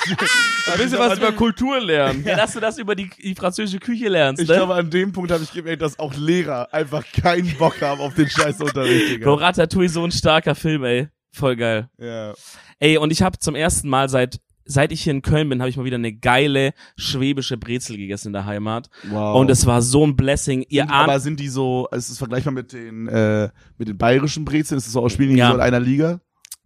S3: Ein bisschen was über Kultur lernen.
S2: Ja, dass du das über die, die französische Küche lernst,
S1: Ich
S2: ne?
S1: glaube, an dem Punkt habe ich gemerkt, dass auch Lehrer einfach keinen Bock haben auf den scheiß Unterricht, Digga.
S2: Bro, Ratatouille so ein starker Film, ey. Voll geil.
S1: Ja.
S2: Ey, und ich habe zum ersten Mal seit seit ich hier in Köln bin, habe ich mal wieder eine geile schwäbische Brezel gegessen in der Heimat.
S1: Wow.
S2: Und es war so ein Blessing. Ihr
S1: Sind, aber sind die so, es ist vergleichbar mit den, äh, mit den bayerischen Brezeln, ist es so, spielen die
S2: Ja.
S1: so in einer Liga?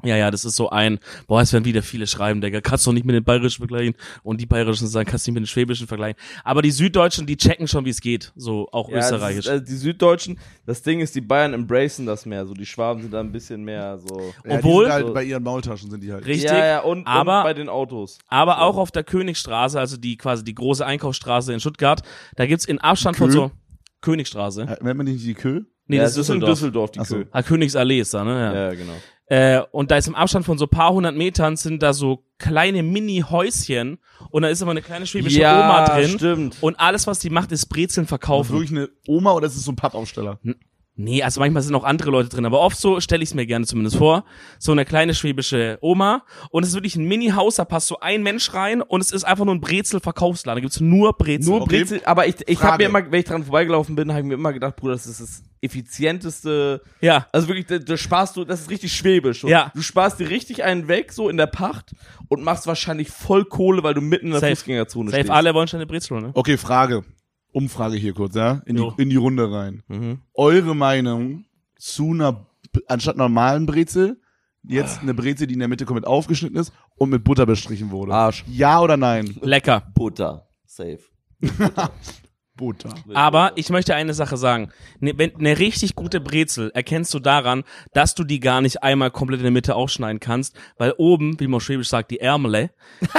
S2: Ja, ja, das ist so ein, boah, es werden wieder viele schreiben, Digga, kannst du nicht mit den Bayerischen vergleichen und die Bayerischen sagen, kannst du nicht mit den Schwäbischen vergleichen. Aber die Süddeutschen, die checken schon, wie es geht, so auch
S3: Ja, das
S2: österreichisch.
S3: Ist, äh, die Süddeutschen, das Ding ist, die Bayern embracen das mehr. So, die Schwaben sind da ein bisschen mehr so.
S1: Ja,
S2: Obwohl-
S1: die sind halt bei ihren Maultaschen sind die halt.
S2: Richtig,
S3: Ja, ja, und,
S2: aber-
S3: und bei den Autos.
S2: aber auch auf der Königstraße, also die quasi die große Einkaufsstraße in Stuttgart, da gibt's in Abstand von so Königstraße.
S1: Äh, Nennt man die nicht die Kö?
S2: Nee,
S3: ja,
S2: das ist
S3: in
S2: Düsseldorf.
S3: Düsseldorf, die
S1: Ach so.
S3: Kö.
S2: Ah, Königsallee ist da, ne? Ja.
S3: Ja, genau.
S2: Äh, und da ist im Abstand von so paar hundert Metern sind da so kleine Mini-Häuschen und da ist immer eine kleine schwäbische
S3: Ja,
S2: Oma drin.
S3: stimmt.
S2: Und alles, was die macht, ist Brezeln
S1: Ist
S2: verkaufen.
S1: wirklich eine Oma oder ist es so ein Pappaufsteller?
S2: Nee, also manchmal sind auch andere Leute drin, aber oft so stelle ich es mir gerne zumindest vor. So eine kleine schwäbische Oma und es ist wirklich ein Mini-Haus, da passt so ein Mensch rein und es ist einfach nur ein Brezel-Verkaufsladen. Da gibt's nur Brezel.
S3: Nur
S1: Okay.
S3: Brezel, aber ich, ich habe mir immer, wenn ich dran vorbeigelaufen bin, habe ich mir immer gedacht, Bruder, das ist das effizienteste.
S2: Ja.
S3: Also wirklich, da, da sparst du, das ist richtig schwäbisch.
S2: Ja.
S3: Du sparst dir richtig einen weg, so in der Pacht und machst wahrscheinlich voll Kohle, weil du mitten in der
S2: Safe.
S3: Fußgängerzone
S2: Safe,
S3: stehst.
S2: alle wollen schon eine Brezel, ne?
S1: Okay, Frage. Umfrage hier kurz, ja? In die, in die Runde rein.
S3: Mhm.
S1: Eure Meinung zu einer, anstatt normalen Brezel, jetzt eine Brezel, die in der Mitte komplett aufgeschnitten ist und mit Butter bestrichen wurde.
S3: Arsch.
S1: Ja oder nein?
S2: Lecker.
S4: Butter. Safe.
S1: Butter.
S2: Aber ich möchte eine Sache sagen. Ne, wenn eine richtig gute Brezel erkennst du daran, dass du die gar nicht einmal komplett in der Mitte aufschneiden kannst, weil oben, wie man schwäbisch sagt, die Ärmele,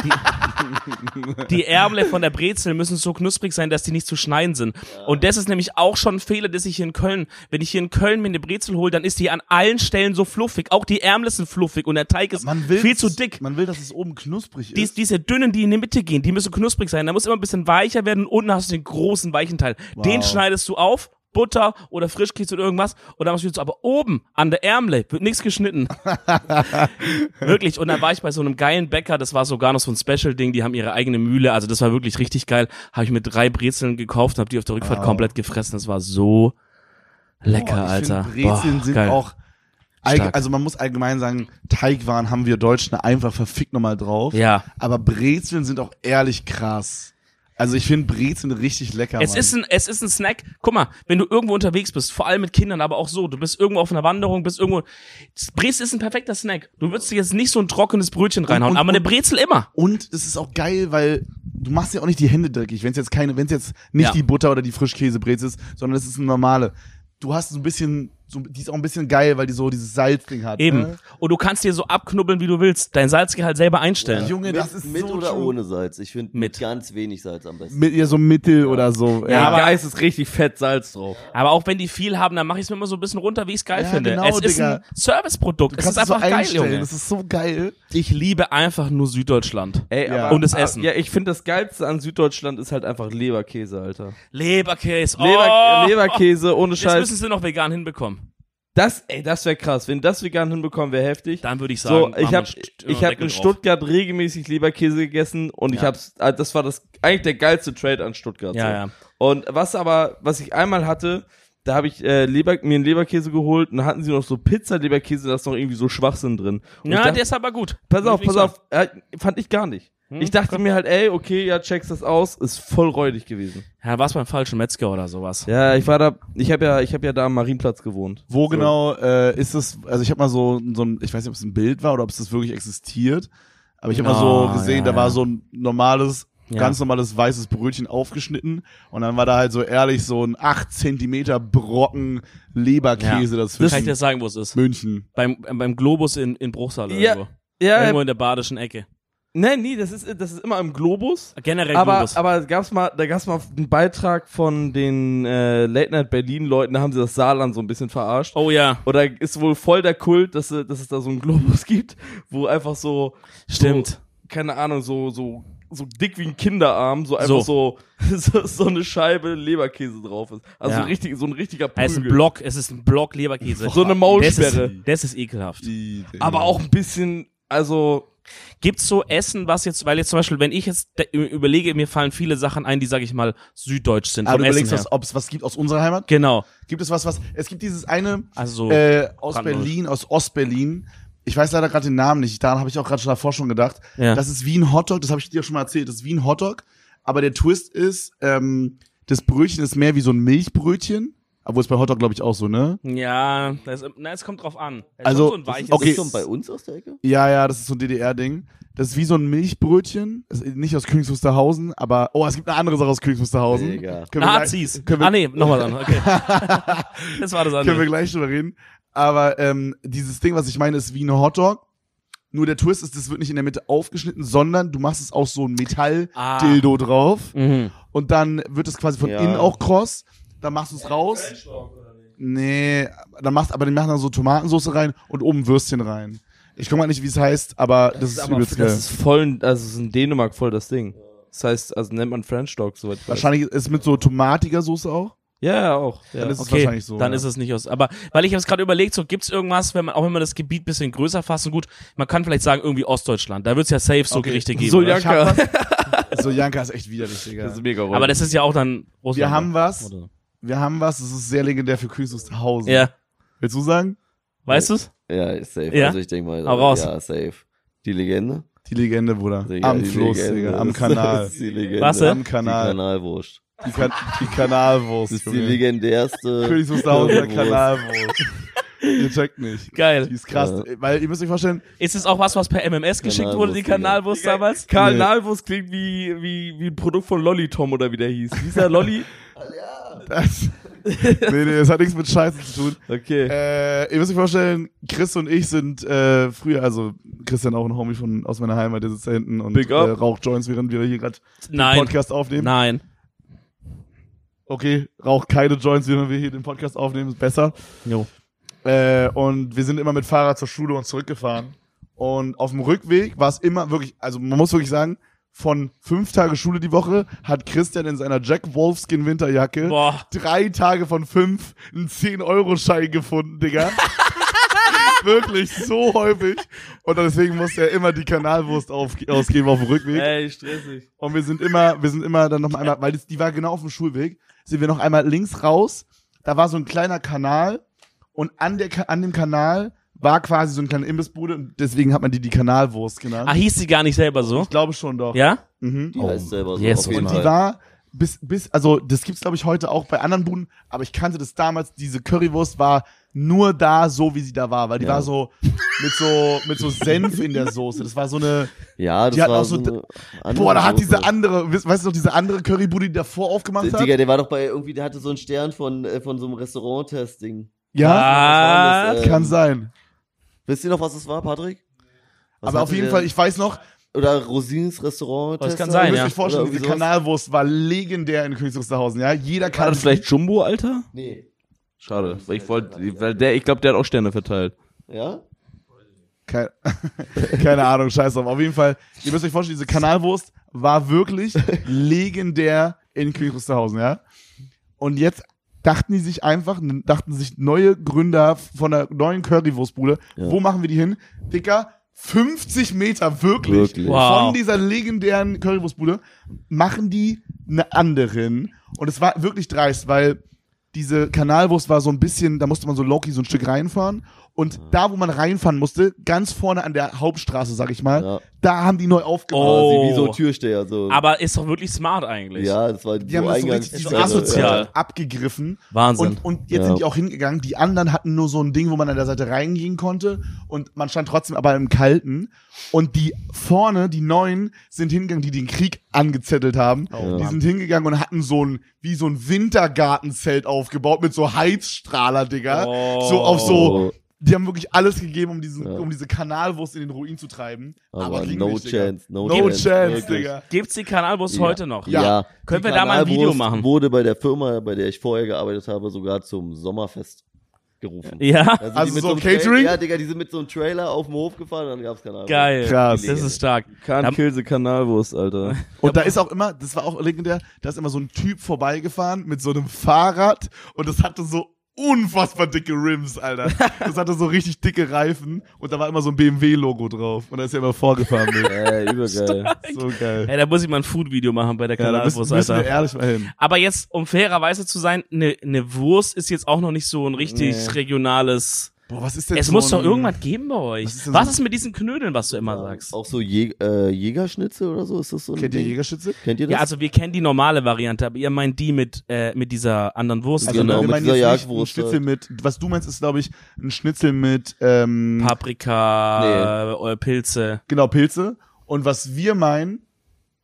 S2: die, die Ärmele von der Brezel müssen so knusprig sein, dass die nicht zu schneiden sind. Und das ist nämlich auch schon ein Fehler, dass ich hier in Köln, wenn ich hier in Köln mir eine Brezel hole, dann ist die an allen Stellen so fluffig. Auch die Ärmel sind fluffig und der Teig ist viel zu dick.
S1: Man will, dass es oben knusprig
S2: Dies,
S1: ist.
S2: diese dünnen, die in die Mitte gehen, die müssen knusprig sein. Da muss immer ein bisschen weicher werden und unten hast du den großen weichen Teil. Den schneidest du auf, Butter oder Frischkäse oder irgendwas und dann machst du aber oben an der Ärmel wird nichts geschnitten. wirklich. Und dann war ich bei so einem geilen Bäcker, das war sogar noch so ein Special-Ding, die haben ihre eigene Mühle, also das war wirklich richtig geil. Habe ich mit drei Brezeln gekauft und habe die auf der Rückfahrt
S1: Wow.
S2: komplett gefressen. Das war so lecker,
S1: Boah,
S2: Alter.
S1: Find, Brezeln
S2: Boah,
S1: sind
S2: geil.
S1: auch.
S2: Stark.
S1: Also man muss allgemein sagen, Teigwaren haben wir Deutschen einfach verfickt nochmal drauf.
S2: Ja.
S1: Aber Brezeln sind auch ehrlich krass. Also ich finde Brezeln richtig lecker.
S2: Es
S1: Mann.
S2: ist ein, es ist ein Snack. Guck mal, wenn du irgendwo unterwegs bist, vor allem mit Kindern, aber auch so, du bist irgendwo auf einer Wanderung, bist irgendwo, Brezel ist ein perfekter Snack. Du würdest dir jetzt nicht so ein trockenes Brötchen reinhauen,
S1: und-
S2: aber eine
S1: und-
S2: Brezel immer.
S1: Und es ist auch geil, weil du machst ja auch nicht die Hände dreckig, wenn es jetzt keine, wenn es jetzt nicht
S2: Ja.
S1: die Butter oder die Frischkäsebrezel ist, sondern es ist eine normale. Du hast so ein bisschen, so, die ist auch ein bisschen geil, weil die so dieses Salzding hat.
S2: Eben.
S1: Ne?
S2: Und du kannst dir so abknubbeln, wie du willst. Dein Salzgehalt selber einstellen.
S1: Junge,
S4: Mit,
S1: das ist
S4: mit
S1: so
S4: oder
S1: true.
S4: ohne Salz? Ich finde
S2: Mit.
S4: ganz wenig Salz am besten.
S1: Mit ihr so Mittel oder so.
S2: Ja,
S3: Ja,
S2: aber-
S3: Geist ist richtig fett Salz drauf.
S2: Aber auch wenn die viel haben, dann mache ich es mir immer so ein bisschen runter, wie ich es geil
S1: Ja,
S2: finde.
S1: genau,
S2: es ist
S1: Digga.
S2: ein Serviceprodukt.
S1: du
S2: Es
S1: kannst
S2: ist
S1: es so
S2: einfach geil,
S1: einstellen.
S2: Junge.
S1: Das ist so geil.
S2: Ich liebe einfach nur Süddeutschland.
S3: Ey,
S1: Ja.
S3: aber,
S2: Und das
S3: aber-
S2: Essen.
S3: Ja, ich finde das Geilste an Süddeutschland ist halt einfach Leberkäse, Alter.
S2: Leberkäse. Oh,
S3: Leber, Leberkäse ohne
S2: Das
S3: Scheiß.
S2: müssen sie noch vegan hinbekommen.
S3: Das, ey, das wäre krass. Wenn das vegan hinbekommen, wäre heftig.
S2: Dann würde ich sagen,
S3: So, ich habe ich
S2: äh,
S3: hab in
S2: drauf.
S3: Stuttgart regelmäßig Leberkäse gegessen und ich
S2: Ja.
S3: hab's, ah, das war das eigentlich der geilste Trade an Stuttgart.
S2: Ja,
S3: so.
S2: ja.
S3: Und was aber, was ich einmal hatte, da habe ich äh, Leber, mir einen Leberkäse geholt und hatten sie noch so Pizza-Leberkäse, da ist noch irgendwie so Schwachsinn drin. Und ich
S2: Ja,
S3: dachte,
S2: der ist aber gut.
S3: pass auf,
S2: ich
S3: pass auf, äh, fand ich gar nicht.
S2: Hm?
S3: Ich dachte mir halt, ey, okay, ja, checkst das aus, ist voll räudig gewesen.
S2: Ja, war's beim falschen Metzger oder sowas.
S3: Ja, ich war da, ich habe ja, ich habe ja da am Marienplatz gewohnt.
S1: Wo
S3: So.
S1: genau äh, ist es, also ich habe mal so, so ein, ich weiß nicht, ob es ein Bild war oder ob es das wirklich existiert, aber ich habe mal
S2: Oh,
S1: so gesehen,
S2: ja,
S1: da war
S2: ja.
S1: so ein normales,
S2: Ja.
S1: ganz normales weißes Brötchen aufgeschnitten und dann war da halt so ehrlich so ein 8 Zentimeter Brocken Leberkäse
S2: Kann
S1: dazwischen.
S2: ich dir sagen, wo es ist?
S1: München.
S2: Beim, beim Globus in, in Bruchsal
S3: Ja,
S2: irgendwo.
S3: Ja,
S2: Irgendwo in der badischen Ecke.
S3: Nein, nee, das ist, das ist immer im Globus.
S2: Generell
S3: aber,
S2: Globus.
S3: aber gab's mal, da gab's mal einen Beitrag von den äh, Late Night Berlin Leuten, da haben sie das Saarland so ein bisschen verarscht.
S2: oh ja,
S3: Oder ist wohl voll der Kult, dass, dass es da so einen Globus gibt, wo einfach so,
S2: stimmt.
S3: so keine Ahnung, so so so dick wie ein Kinderarm, so einfach so so, so eine Scheibe Leberkäse drauf ist. Also
S2: Ja.
S3: so richtig so ein richtiger
S2: Es ist ein
S3: Prügel.
S2: Block, es ist ein Block Leberkäse.
S3: So eine
S2: Das
S3: Maulsperre.
S2: ist, das ist ekelhaft.
S1: Die,
S3: Aber auch ein bisschen, also
S2: Gibt's so Essen, was jetzt, weil jetzt zum Beispiel, wenn ich jetzt überlege, mir fallen viele Sachen ein, die, sag ich mal, süddeutsch sind.
S1: aber
S2: vom
S1: du überlegst, was, ob es was gibt aus unserer Heimat?
S2: Genau.
S1: Gibt es was, was, es gibt dieses eine,
S2: Also so.
S1: äh, aus. Berlin, aus Ostberlin. Ich weiß leider gerade den Namen nicht. Daran habe ich auch gerade schon davor schon gedacht.
S2: Ja.
S1: Das ist wie ein Hotdog. Das habe ich dir schon mal erzählt. Das ist wie ein Hotdog. Aber der Twist ist, ähm, das Brötchen ist mehr wie so ein Milchbrötchen. Obwohl es bei Hotdog, glaube ich, auch so, ne?
S2: Ja, das, na, es kommt drauf an. Es ist
S1: Also,
S2: schon so ein weiches,
S1: okay.
S4: Ist schon bei uns aus der Ecke?
S1: Ja, ja, das ist so ein DDR-Ding. Das ist wie so ein Milchbrötchen. Das nicht aus Königs Wusterhausen, aber, oh, es gibt eine andere Sache aus Königs Wusterhausen.
S4: Mega.
S1: Können wir
S2: Nazis.
S1: Können wir,
S2: ah nee, nochmal dann. Okay. das war das
S1: können wir
S2: andere.
S1: gleich drüber reden. Aber ähm, dieses Ding, was ich meine, ist wie ein Hotdog. Nur der Twist ist, das wird nicht in der Mitte aufgeschnitten, sondern du machst es aus so ein Metall-Dildo drauf.
S2: Mhm.
S1: Und dann wird es quasi von
S4: Ja.
S1: innen auch kross. Dann machst du es raus. Nee, dann machst aber die machen dann so Tomatensauce rein und oben Würstchen rein. Ich komme mal nicht, wie es heißt, aber das, ist
S3: aber,
S1: übelst geil.
S3: das ist voll, also es ist in Dänemark voll das Ding. Das heißt, also nennt man French Dog soweit.
S1: Wahrscheinlich ist es mit so tomatiger Soße auch.
S3: Ja, ja, auch. Ja.
S1: Dann ist es
S2: Okay,
S1: wahrscheinlich so.
S2: dann
S1: ja.
S2: ist es nicht aus. Aber weil ich habe es gerade überlegt, so gibt's irgendwas, wenn man auch wenn man das Gebiet bisschen größer fasst und gut, man kann vielleicht sagen irgendwie Ostdeutschland. Da wird's ja safe so
S1: Okay.
S2: Gerichte geben.
S3: So,
S2: oder?
S3: ja.
S1: Ich hab was. So Janka ist echt widerlich, Digga.
S3: Das ist mega
S2: Aber das ist ja auch dann Russland.
S1: Wir haben was.
S2: Oder?
S1: Wir haben was, das ist sehr legendär für Königs Wusterhausen.
S2: Ja,
S1: Willst du sagen?
S2: weißt du's?
S4: Ja, ist safe.
S2: Ja?
S4: Also ich denke mal,
S2: Hau raus.
S4: ja, safe. Die Legende?
S1: Die Legende, Bruder.
S4: Digga,
S1: am
S4: die
S1: Fluss,
S4: Legende.
S1: Digga. Am
S4: Das
S1: Kanal.
S4: ist die Legende.
S2: Was, äh?
S1: Am
S4: Die
S1: Kanal.
S4: Kanalwurst.
S1: Die, kan die Kanalwurst.
S4: Das ist die legendärste.
S1: Königs Wusterhauser
S4: Currywurst.
S1: Kanalwurst. ihr checkt nicht.
S2: Geil.
S1: Die ist krass.
S4: Ja.
S1: Weil ihr müsst euch vorstellen,
S2: Ist es auch was, was per MMS geschickt wurde, die
S4: Kanalwurst,
S2: Kanalwurst damals?
S3: Nalbus klingt wie, wie, wie ein Produkt von Lolly Tom oder wie der hieß. Dieser Lolly?
S1: Das, nee, nee, das hat nichts mit Scheiße zu tun.
S3: Okay.
S1: Äh, ihr müsst euch vorstellen, Chris und ich sind äh, früher, also Christian auch ein Homie von aus meiner Heimat, der sitzt da hinten und
S3: Big
S1: äh,
S3: up.
S1: raucht Joints, während wir hier gerade den. Podcast aufnehmen.
S2: Nein.
S1: Okay, raucht keine Joints, während wir hier den Podcast aufnehmen, ist besser.
S2: Jo.
S1: Äh, und wir sind immer mit Fahrrad zur Schule und zurückgefahren. Und auf dem Rückweg war es immer wirklich, also man muss wirklich sagen, von fünf Tage Schule die Woche hat Christian in seiner Jack Wolfskin Winterjacke
S2: Boah.
S1: drei Tage von fünf einen 10-Euro-Schein gefunden, Digga. Wirklich so häufig. Und deswegen musste er immer die Kanalwurst auf, ausgeben auf dem Rückweg.
S3: Ey, stressig.
S1: Und wir sind immer, wir sind immer dann noch einmal, weil das, die war genau auf dem Schulweg, sind wir noch einmal links raus. Da war so ein kleiner Kanal und an der, an dem Kanal war quasi so eine kleine Imbissbude und deswegen hat man die die Kanalwurst genannt.
S2: Ah, hieß sie gar nicht selber so?
S1: Ich glaube schon doch.
S2: Ja?
S1: Mhm.
S4: Die heißt selber so.
S2: yes,
S4: auf jeden
S1: Und die war bis, bis, also das gibt's glaube ich heute auch bei anderen Buden, aber ich kannte das damals, diese Currywurst war nur da so, wie sie da war, weil die
S4: Ja.
S1: war so mit so, mit so Senf in der Soße. Das war so eine,
S4: Ja, das
S1: Die hat
S4: war
S1: auch so
S4: so
S1: boah, da hat
S4: Soße.
S1: diese andere, weißt du noch, diese andere Currybude, die davor aufgemacht hat?
S4: Digga, der war doch bei irgendwie, der hatte so einen Stern von, äh, von so einem Restaurant-Testing.
S1: Ja,
S4: Was war das, ähm,
S1: kann sein.
S4: Wisst ihr noch, was das war, Patrick? Was
S1: Aber auf jeden
S4: der?
S1: Fall, ich weiß noch,
S4: Oder Rosins Restaurant.
S2: Das kann
S1: ihr
S2: sein,
S1: müsst
S2: ja.
S1: euch vorstellen, diese. Kanalwurst war legendär in Königs Wusterhausen, ja? Jeder
S3: War
S1: kann
S3: das vielleicht Jumbo, Alter?
S4: Nee.
S3: Schade, weil ich wollte, weil der, ich glaube, der hat auch Sterne verteilt.
S4: Ja?
S1: Keine, keine Ahnung, scheiß drauf. Auf jeden Fall, ihr müsst euch vorstellen, diese Kanalwurst war wirklich legendär in Königs Wusterhausen, ja? Und jetzt dachten die sich einfach, dachten sich neue Gründer von der neuen Currywurstbude,
S4: Ja.
S1: wo machen wir die hin? Dicker, 50 Meter wirklich,
S4: Wirklich.
S2: Wow.
S1: von dieser legendären Currywurstbude machen die eine anderen. Und es war wirklich dreist, weil diese Kanalwurst war so ein bisschen, da musste man so Loki so ein Stück reinfahren. Und da, wo man reinfahren musste, ganz vorne an der Hauptstraße, sag ich mal,
S4: Ja.
S1: da haben die neu aufgebaut.
S2: Oh.
S4: Quasi wie so Türsteher, so.
S2: Aber ist doch wirklich smart eigentlich.
S4: ja, das war
S1: Die haben das so richtig
S2: ist
S1: diese
S2: doch asozial.
S1: Asozial abgegriffen.
S2: Wahnsinn.
S1: Und, und jetzt
S4: Ja.
S1: sind die auch hingegangen. Die anderen hatten nur so ein Ding, wo man an der Seite reingehen konnte. Und man stand trotzdem aber im Kalten. Und die vorne, die Neuen, sind hingegangen, die den Krieg angezettelt haben. die sind hingegangen und hatten so ein, wie so ein Wintergartenzelt aufgebaut mit so Heizstrahler, Digga.
S2: Oh.
S1: So auf so,
S4: Oh.
S1: Die haben wirklich alles gegeben, um diesen,
S4: Ja.
S1: um diese Kanalwurst in den Ruin zu treiben.
S4: Aber
S1: ging
S4: no
S1: nicht,
S4: chance, no,
S1: No
S4: chance.
S1: chance,
S4: wirklich.
S1: Digga.
S2: Gibt's die Kanalbus
S4: Ja.
S2: heute noch?
S1: Ja.
S2: Können
S4: Die
S2: wir da mal ein Video
S4: Kanalwurst
S2: machen?
S4: wurde bei der Firma, bei der ich vorher gearbeitet habe, sogar zum Sommerfest gerufen.
S2: Ja?
S1: Also
S4: die mit
S1: so
S4: einem Tra-
S1: Catering?
S4: Ja, Digga, die sind mit so einem Trailer auf den Hof gefahren und dann gab's Kanal.
S2: Geil.
S1: Krass.
S2: Das ist stark.
S3: Can't
S2: Da-
S3: kill the Kanalwurst, Alter.
S1: Und da ist auch immer, das war auch legendär, da ist immer so ein Typ vorbeigefahren mit so einem Fahrrad und das hatte so unfassbar dicke Rims, Alter. Das hatte so richtig dicke Reifen und da war immer so ein BMW-Logo drauf und da ist er immer vorgefahren mit.
S3: Ey, übergeil.
S1: So geil.
S2: Ey, da muss ich mal ein Food-Video machen bei der
S1: Ja, müssen,
S2: Kanalbus,
S1: müssen wir
S2: Alter.
S1: ehrlich mal hin.
S2: Aber jetzt, um fairerweise zu sein, eine ne Wurst ist jetzt auch noch nicht so ein richtig
S3: Nee.
S2: regionales
S1: Boah, was ist denn
S2: Es
S1: so
S2: muss doch
S1: ein-
S2: irgendwas geben bei euch.
S1: Was
S2: Was
S1: ist
S2: ist,
S1: denn so-
S2: mit diesen Knödeln, was du immer sagst?
S4: Auch so Jäg äh, Jägerschnitzel oder so? Ist das so ein
S1: Kennt ihr
S4: Ding?
S1: Jägerschütze?
S4: Kennt ihr das?
S2: Ja, also wir kennen die normale Variante, aber ihr meint die mit, äh, mit dieser anderen Wurst.
S1: Also
S4: Genau,
S1: wir
S4: mit
S1: meinen
S4: dieser
S1: jetzt nicht ein
S4: Jagdwurst
S1: Schnitzel mit, was du meinst, ist glaube ich ein Schnitzel mit ähm,
S2: Paprika, äh, Pilze.
S1: genau Pilze. Und was wir meinen,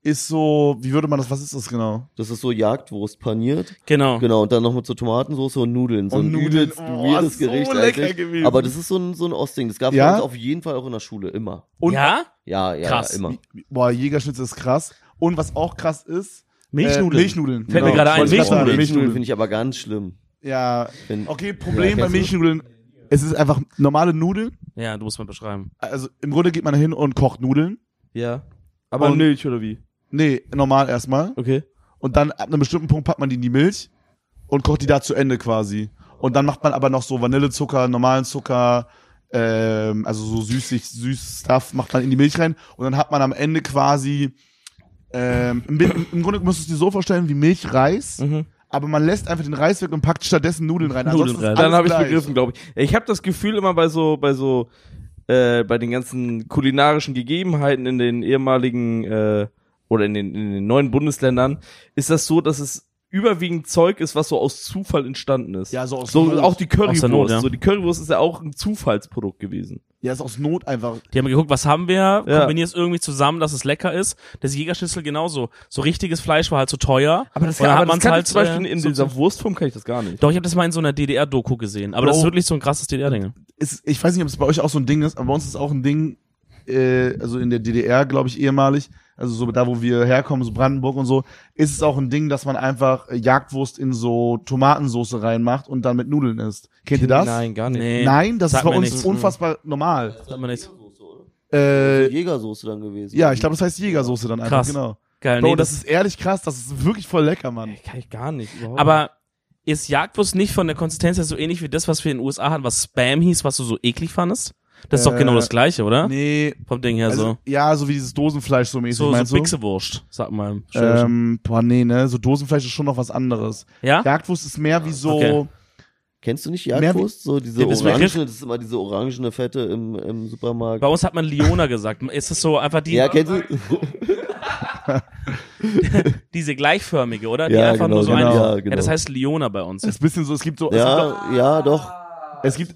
S1: ist so, wie würde man das, was ist das genau?
S4: Das ist so Jagdwurst paniert.
S2: Genau.
S4: Genau, und dann noch mit so Tomatensauce und Nudeln. So
S1: Und
S4: ein
S1: Nudeln.
S4: übelst
S1: Oh,
S4: weirdes
S1: so
S4: Gericht
S1: lecker
S4: eigentlich.
S1: gewesen.
S4: Aber das ist so ein, so ein Ostding. Das gab es
S1: Ja?
S4: auf jeden Fall auch in der Schule, immer.
S1: Und,
S2: ja?
S4: Ja, ja,
S2: Krass.
S4: immer.
S1: Boah, Jägerschnitzel ist krass. Und was auch krass ist,
S2: Milchnudeln.
S1: Äh, Milchnudeln.
S2: Fällt mir gerade ein, Milchnudeln.
S4: Milchnudeln finde ich aber ganz schlimm.
S1: Ja,
S4: Wenn,
S1: okay, Problem
S4: Ja,
S1: bei
S4: du?
S1: Milchnudeln, es ist einfach normale Nudeln.
S2: Ja, du musst mal beschreiben.
S1: Also im Grunde geht man hin und kocht Nudeln.
S3: Ja. Aber
S1: Und-
S3: Milch oder wie?
S1: Nee, normal erstmal.
S3: Okay.
S1: Und dann ab einem bestimmten Punkt packt man die in die Milch und kocht die da zu Ende quasi. Und dann macht man aber noch so Vanillezucker, normalen Zucker, ähm, also so süßig, süß Stuff macht man in die Milch rein. Und dann hat man am Ende quasi, ähm, im, im Grunde musst du es dir so vorstellen wie Milchreis,
S3: Mhm.
S1: aber man lässt einfach den Reis weg und packt stattdessen Nudeln rein.
S2: Nudeln rein.
S3: Dann habe ich begriffen, glaube ich. Ich habe das Gefühl immer bei so, bei so, äh, bei den ganzen kulinarischen Gegebenheiten in den ehemaligen äh, oder in den, in den neuen Bundesländern, ist das so, dass es überwiegend Zeug ist, was so aus Zufall entstanden ist.
S1: Ja, so aus
S3: so
S1: Not.
S3: auch die Currywurst.
S2: Aus Not, ja.
S3: So die Currywurst ist ja auch ein Zufallsprodukt gewesen.
S1: Ja, ist aus Not einfach.
S2: Die haben geguckt, was haben wir,
S3: Ja.
S2: kombinieren es irgendwie zusammen, dass es lecker ist. Das Jägerschnitzel genauso. So richtiges Fleisch war halt so teuer.
S3: Aber das, kann,
S2: hat
S3: aber das kann
S2: halt,
S3: ich zum Beispiel
S2: äh,
S3: in
S2: so-
S3: dieser Wurstform kann ich das gar nicht.
S2: Doch, ich habe das mal in so einer DDR-Doku gesehen. Aber das ist
S1: Bro.
S2: wirklich so ein krasses DDR-Ding.
S1: Ich weiß nicht, ob es bei euch auch so ein Ding ist, aber bei uns ist es auch ein Ding, äh, also in der DDR, glaube ich, ehemalig, also so da, wo wir herkommen, so Brandenburg und so, ist es auch ein Ding, dass man einfach äh, Jagdwurst in so Tomatensoße reinmacht und dann mit Nudeln isst. Kennt ihr das?
S3: Nein, gar nicht.
S2: Nee.
S1: Nein, das
S2: Sag
S1: ist bei uns
S2: nichts.
S1: unfassbar normal.
S2: Sagt man nichts.
S1: Äh,
S4: Jägersoße dann gewesen.
S1: ja, ich glaube, das heißt Jägersoße dann einfach,
S2: Krass.
S1: genau.
S2: Geil,
S1: Bro,
S2: nee,
S1: das ist ehrlich krass, das ist wirklich voll lecker, Mann.
S3: Kann ich gar nicht. Überhaupt
S2: Aber ist Jagdwurst nicht von der Konsistenz her so ähnlich wie das, was wir in den USA hatten, was Spam hieß, was du so eklig fandest? Das ist doch
S1: Äh,
S2: genau das gleiche, oder?
S1: Nee,
S2: Vom Ding her
S1: also, ja, so wie dieses Dosenfleisch so mäßig,
S2: so. So,
S1: meinst
S2: so? Bixewurst, sag mal.
S1: Ähm, boah, nee, ne, so Dosenfleisch ist schon noch was anderes.
S2: ja?
S1: Jagdwurst ist mehr wie so,
S2: Okay.
S4: Kennst du nicht Jagdwurst? So diese
S2: Ja, das
S4: orangene, das ist immer diese orangene Fette im, im Supermarkt.
S2: Bei uns hat man Leona gesagt. Ist es so einfach die,
S4: ja, kennst du?
S2: diese gleichförmige, oder? Die
S4: Ja,
S2: einfach
S4: genau,
S2: nur so
S1: genau.
S2: eine.
S4: Ja,
S2: Ja,
S4: genau.
S2: das heißt Leona bei uns.
S1: ist ein bisschen so, es gibt so, es gibt
S4: Ja, ja, doch.
S1: Es gibt,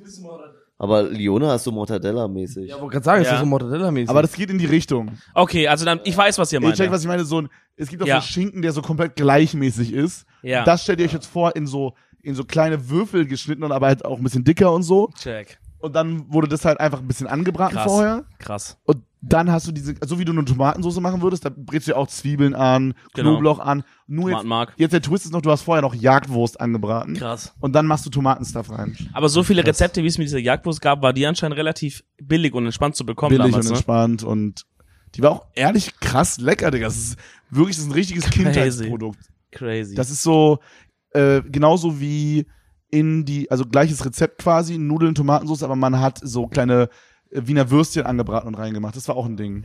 S4: Aber Leona ist so Mortadella-mäßig.
S3: Ja, wollte gerade sagen, ist
S2: Ja.
S3: das so Mortadella-mäßig.
S1: aber das geht in die Richtung.
S2: Okay, also dann, ich weiß, was ihr
S1: Ich
S2: meint.
S1: check, was ich meine. So ein, es gibt auch
S2: Ja.
S1: so Schinken, der so komplett gleichmäßig ist.
S2: Ja.
S1: Das stellt ihr euch jetzt vor in so, in so kleine Würfel geschnitten und aber halt auch ein bisschen dicker und so.
S2: Check.
S1: Und dann wurde das halt einfach ein bisschen angebraten
S2: Krass.
S1: vorher.
S2: Krass.
S1: Und dann hast du diese, so wie du eine Tomatensauce machen würdest, da brätst du ja auch Zwiebeln an,
S2: Genau.
S1: Knoblauch an. Nur jetzt,
S2: Tomatenmark.
S1: jetzt der Twist ist noch, du hast vorher noch Jagdwurst angebraten.
S2: Krass.
S1: Und dann machst du Tomatenstuff rein.
S2: Aber so viele Rezepte, wie es mit dieser Jagdwurst gab, war die anscheinend relativ billig und entspannt zu bekommen
S1: Billig
S2: damals,
S1: und
S2: ne?
S1: entspannt und die war auch ehrlich krass lecker, Digga. Das ist wirklich, das ist ein richtiges
S2: Crazy.
S1: Kindheitsprodukt.
S2: Crazy.
S1: Das ist so, äh, genauso wie in die, also gleiches Rezept quasi, Nudeln, Tomatensauce, aber man hat so kleine Wiener Würstchen angebraten und reingemacht. Das war auch ein Ding.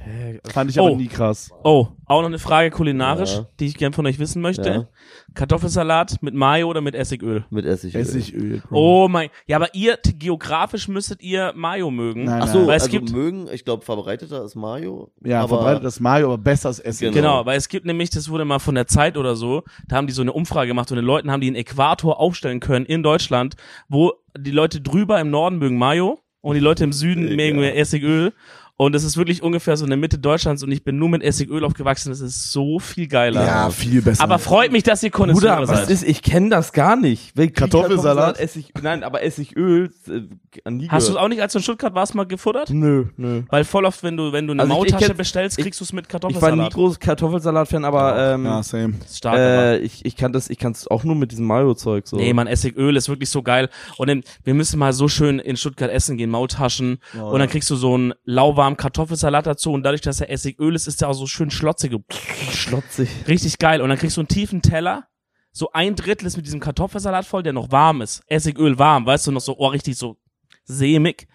S1: Fand ich
S2: Oh.
S1: aber nie krass.
S2: oh, auch noch eine Frage kulinarisch,
S4: Ja.
S2: die ich gern von euch wissen möchte.
S4: Ja.
S2: Kartoffelsalat mit Mayo oder mit Essigöl?
S4: Mit Essig.
S1: Essigöl. Bro.
S2: Oh mein, ja, aber ihr, geografisch müsstet ihr Mayo mögen.
S1: Nein,
S4: Ach
S1: nein.
S4: so,
S2: Weil es
S4: also
S2: gibt-
S4: mögen, ich glaube, verbreiteter ist Mayo.
S1: Ja,
S4: aber
S1: verbreitet das Mayo, aber besser als Essig.
S4: Genau.
S2: Genau, weil es gibt nämlich, das wurde mal von der Zeit oder so, da haben die so eine Umfrage gemacht und den Leuten haben die einen Äquator aufstellen können in Deutschland, wo die Leute drüber im Norden mögen Mayo und die Leute im Süden mögen mehr Essigöl. Und das ist wirklich ungefähr so in der Mitte Deutschlands und ich bin nur mit Essigöl aufgewachsen. Das ist so viel geiler.
S1: Ja, viel besser.
S2: Aber freut mich, dass ihr Konnoisseure
S3: Bruder, was
S2: seid.
S3: ist, ich kenne das gar nicht. Weil
S1: Kartoffelsalat?
S3: Essig, nein, aber Essigöl, äh, nie
S2: Hast du es
S3: gehört.
S2: auch nicht, als du in Stuttgart warst, mal gefuttert?
S3: Nö, nö.
S2: Weil voll oft, wenn du, wenn du eine
S3: Also ich- ich
S2: Maultasche
S3: kenn-
S2: bestellst, kriegst du es mit
S3: Ich war
S2: Kartoffelsalat.
S3: nie groß Kartoffelsalat-Fan, aber ähm,
S1: ja, same.
S2: Stark, aber.
S3: äh, ich, ich kann das, ich kann es auch nur mit diesem Mayo-Zeug so.
S2: Nee, man, Essigöl ist wirklich so geil. Und dann, wir müssen mal so schön in Stuttgart essen gehen, Maultaschen. und dann kriegst du so einen lauwarmen Kartoffelsalat dazu. Und dadurch, dass er Essigöl ist, ist der auch so schön schlotzig.
S3: schlotzig.
S2: Richtig geil. Und dann kriegst du einen tiefen Teller. So ein Drittel ist mit diesem Kartoffelsalat voll, der noch warm ist. Essigöl warm, weißt du, noch so, oh, richtig so sämig.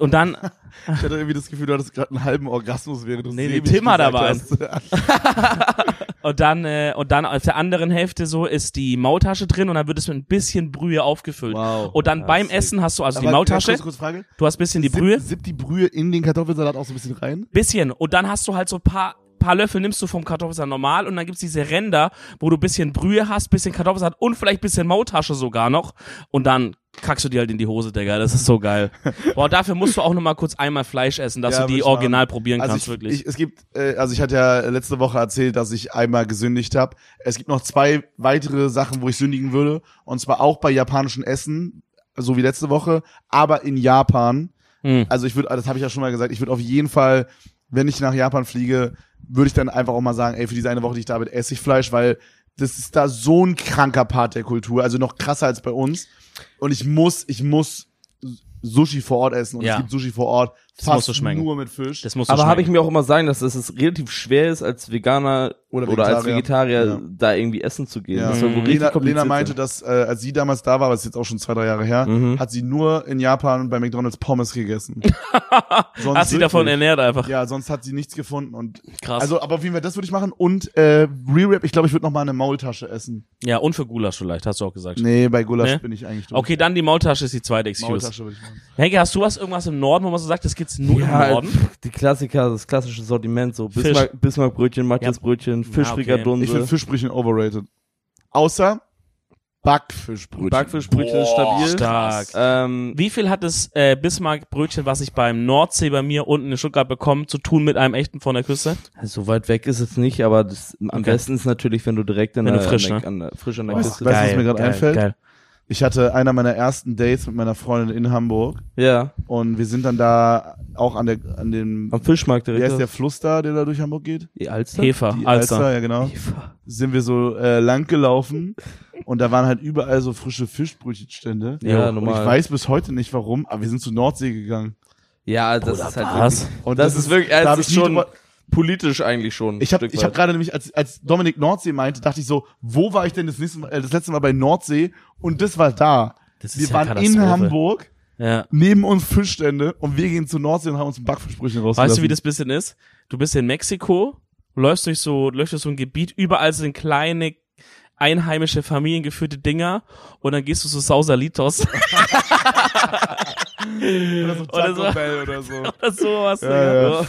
S2: Und dann,
S1: Ich hatte irgendwie das Gefühl, du hattest gerade einen halben Orgasmus, während du
S2: Nee, nee, aber
S1: hast.
S2: Und dann, äh, und dann auf der anderen Hälfte so ist die Maultasche drin und dann wird es mit ein bisschen Brühe aufgefüllt.
S1: Wow.
S2: Und dann beim Essen hast du also die
S1: Aber
S2: Maultasche,
S1: Kurz, kurz Frage.
S2: du hast bisschen die
S1: Sipp-
S2: Brühe,
S1: Sippt die Brühe in den Kartoffelsalat auch so ein bisschen rein?
S2: bisschen. Und dann hast du halt so ein paar, paar Löffel nimmst du vom Kartoffelsalat normal und dann gibt's diese Ränder, wo du bisschen Brühe hast, bisschen Kartoffelsalat und vielleicht bisschen Maultasche sogar noch. Und dann kackst du dir halt in die Hose, Digga. Das ist so geil. Boah, dafür musst du auch noch mal kurz einmal Fleisch essen, dass
S1: Ja,
S2: du die original
S1: machen.
S2: probieren
S1: Also
S2: kannst,
S1: ich,
S2: wirklich.
S1: Ich, es gibt, äh, also ich hatte ja letzte Woche erzählt, dass ich einmal gesündigt habe. Es gibt noch zwei weitere Sachen, wo ich sündigen würde. Und zwar auch bei japanischem Essen, so wie letzte Woche, aber in Japan.
S2: Hm.
S1: Also ich würde, das habe ich ja schon mal gesagt, ich würde auf jeden Fall, wenn ich nach Japan fliege, würde ich dann einfach auch mal sagen, ey, für diese eine Woche, die ich da bin, esse ich Fleisch, weil das ist da so ein kranker Part der Kultur, also noch krasser als bei uns. Und ich muss, ich muss Sushi vor Ort essen. Und
S2: Ja.
S1: es gibt Sushi vor Ort
S2: Das muss
S1: fast
S2: so schmecken.
S1: nur mit Fisch.
S2: Das muss so
S3: Aber habe ich
S2: schmecken.
S3: mir auch immer sagen, dass es relativ schwer ist, als Veganer
S1: Oder
S3: oder, als
S1: Vegetarier.
S3: Vegetarier
S1: Ja.
S3: da irgendwie essen zu gehen.
S1: Ja.
S3: Das soll wohl richtig
S1: Lena,
S3: kompliziert
S1: Lena meinte, dass äh, als sie damals da war, was ist jetzt auch schon zwei, drei Jahre her,
S3: Mhm.
S1: hat sie nur in Japan bei McDonalds Pommes gegessen. sonst
S2: Hast sie davon
S1: wirklich.
S2: ernährt einfach.
S1: Ja, sonst hat sie nichts gefunden und
S2: Krass.
S1: also, aber auf jeden Fall, das würde ich machen und äh, Re-Rap, ich glaube, ich würde noch mal eine Maultasche essen.
S2: ja, und für Gulasch vielleicht, hast du auch gesagt.
S1: Nee, bei Gulasch
S2: Nee?
S1: bin ich eigentlich durch.
S2: Okay, dann die Maultasche ist die zweite Excuse.
S1: Maultasche würde ich machen.
S2: Henke, hast du was irgendwas im Norden, wo man so sagt, das gibt's nur
S3: ja,
S2: im Norden?
S3: pff, die Klassiker, das klassische Sortiment, so. Bismarck, Bismarckbrötchen, Matthiasbrötchen,
S2: okay.
S3: Fischfrikadunse.
S1: Ich finde Fischbrötchen overrated. Außer Backfischbrötchen.
S3: Backfischbrötchen ist stabil.
S2: Stark.
S3: Ähm,
S2: Wie viel hat das äh, Bismarck-Brötchen, was ich beim Nordsee bei mir unten in Stuttgart bekomme, zu tun mit einem echten von der Küste?
S3: so weit weg ist es nicht, aber das, am
S2: Okay.
S3: besten ist natürlich, wenn du direkt an
S2: Wenn
S3: der,
S2: du frisch,
S3: an
S2: ne?
S3: der, an der, frisch an der
S1: Weißt-
S3: Küste
S1: weißt du, was mir gerade einfällt?
S2: Geil.
S1: Ich hatte einer meiner ersten Dates mit meiner Freundin in Hamburg
S3: Ja,
S1: und wir sind dann da auch an der an dem
S3: am Fischmarkt
S1: wie
S3: direkt.
S1: heißt der Fluss da, der da durch Hamburg geht?
S3: Die Alster?
S2: Hefer,
S1: Die
S2: Alster.
S1: ja genau.
S3: Hefer.
S1: Sind wir so äh, lang gelaufen und da waren halt überall so frische Fischbrötchenstände.
S3: Ja,
S1: und
S3: normal.
S1: ich weiß bis heute nicht warum, aber wir sind zur Nordsee gegangen.
S3: Ja, das ist halt
S2: was?
S3: wirklich,
S1: Und
S3: das, ist wirklich,
S1: da
S3: das
S1: hab
S3: ist
S1: ich
S3: schon
S1: drüber-
S3: politisch eigentlich schon.
S1: Ich habe hab gerade nämlich, als, als Dominik Nordsee meinte, dachte ich so, wo war ich denn das, nächste mal, äh, das letzte Mal bei Nordsee? Und das war da.
S2: Das ist
S1: Wir
S2: ja
S1: waren in. Hamburg,
S2: Ja.
S1: neben uns Fischstände und wir gehen zur Nordsee und haben uns ein Backfischbrötchen rausgelassen.
S2: Weißt du, wie das bisschen ist? Du bist in Mexiko, läufst durch so, läufst durch so ein Gebiet, überall sind kleine einheimische familiengeführte Dinger und dann gehst du zu Sausalitos
S1: Oder so
S2: oder so.
S1: Taco Bell oder so.
S2: oder sowas.
S1: Ja,
S2: Digga.
S1: ja.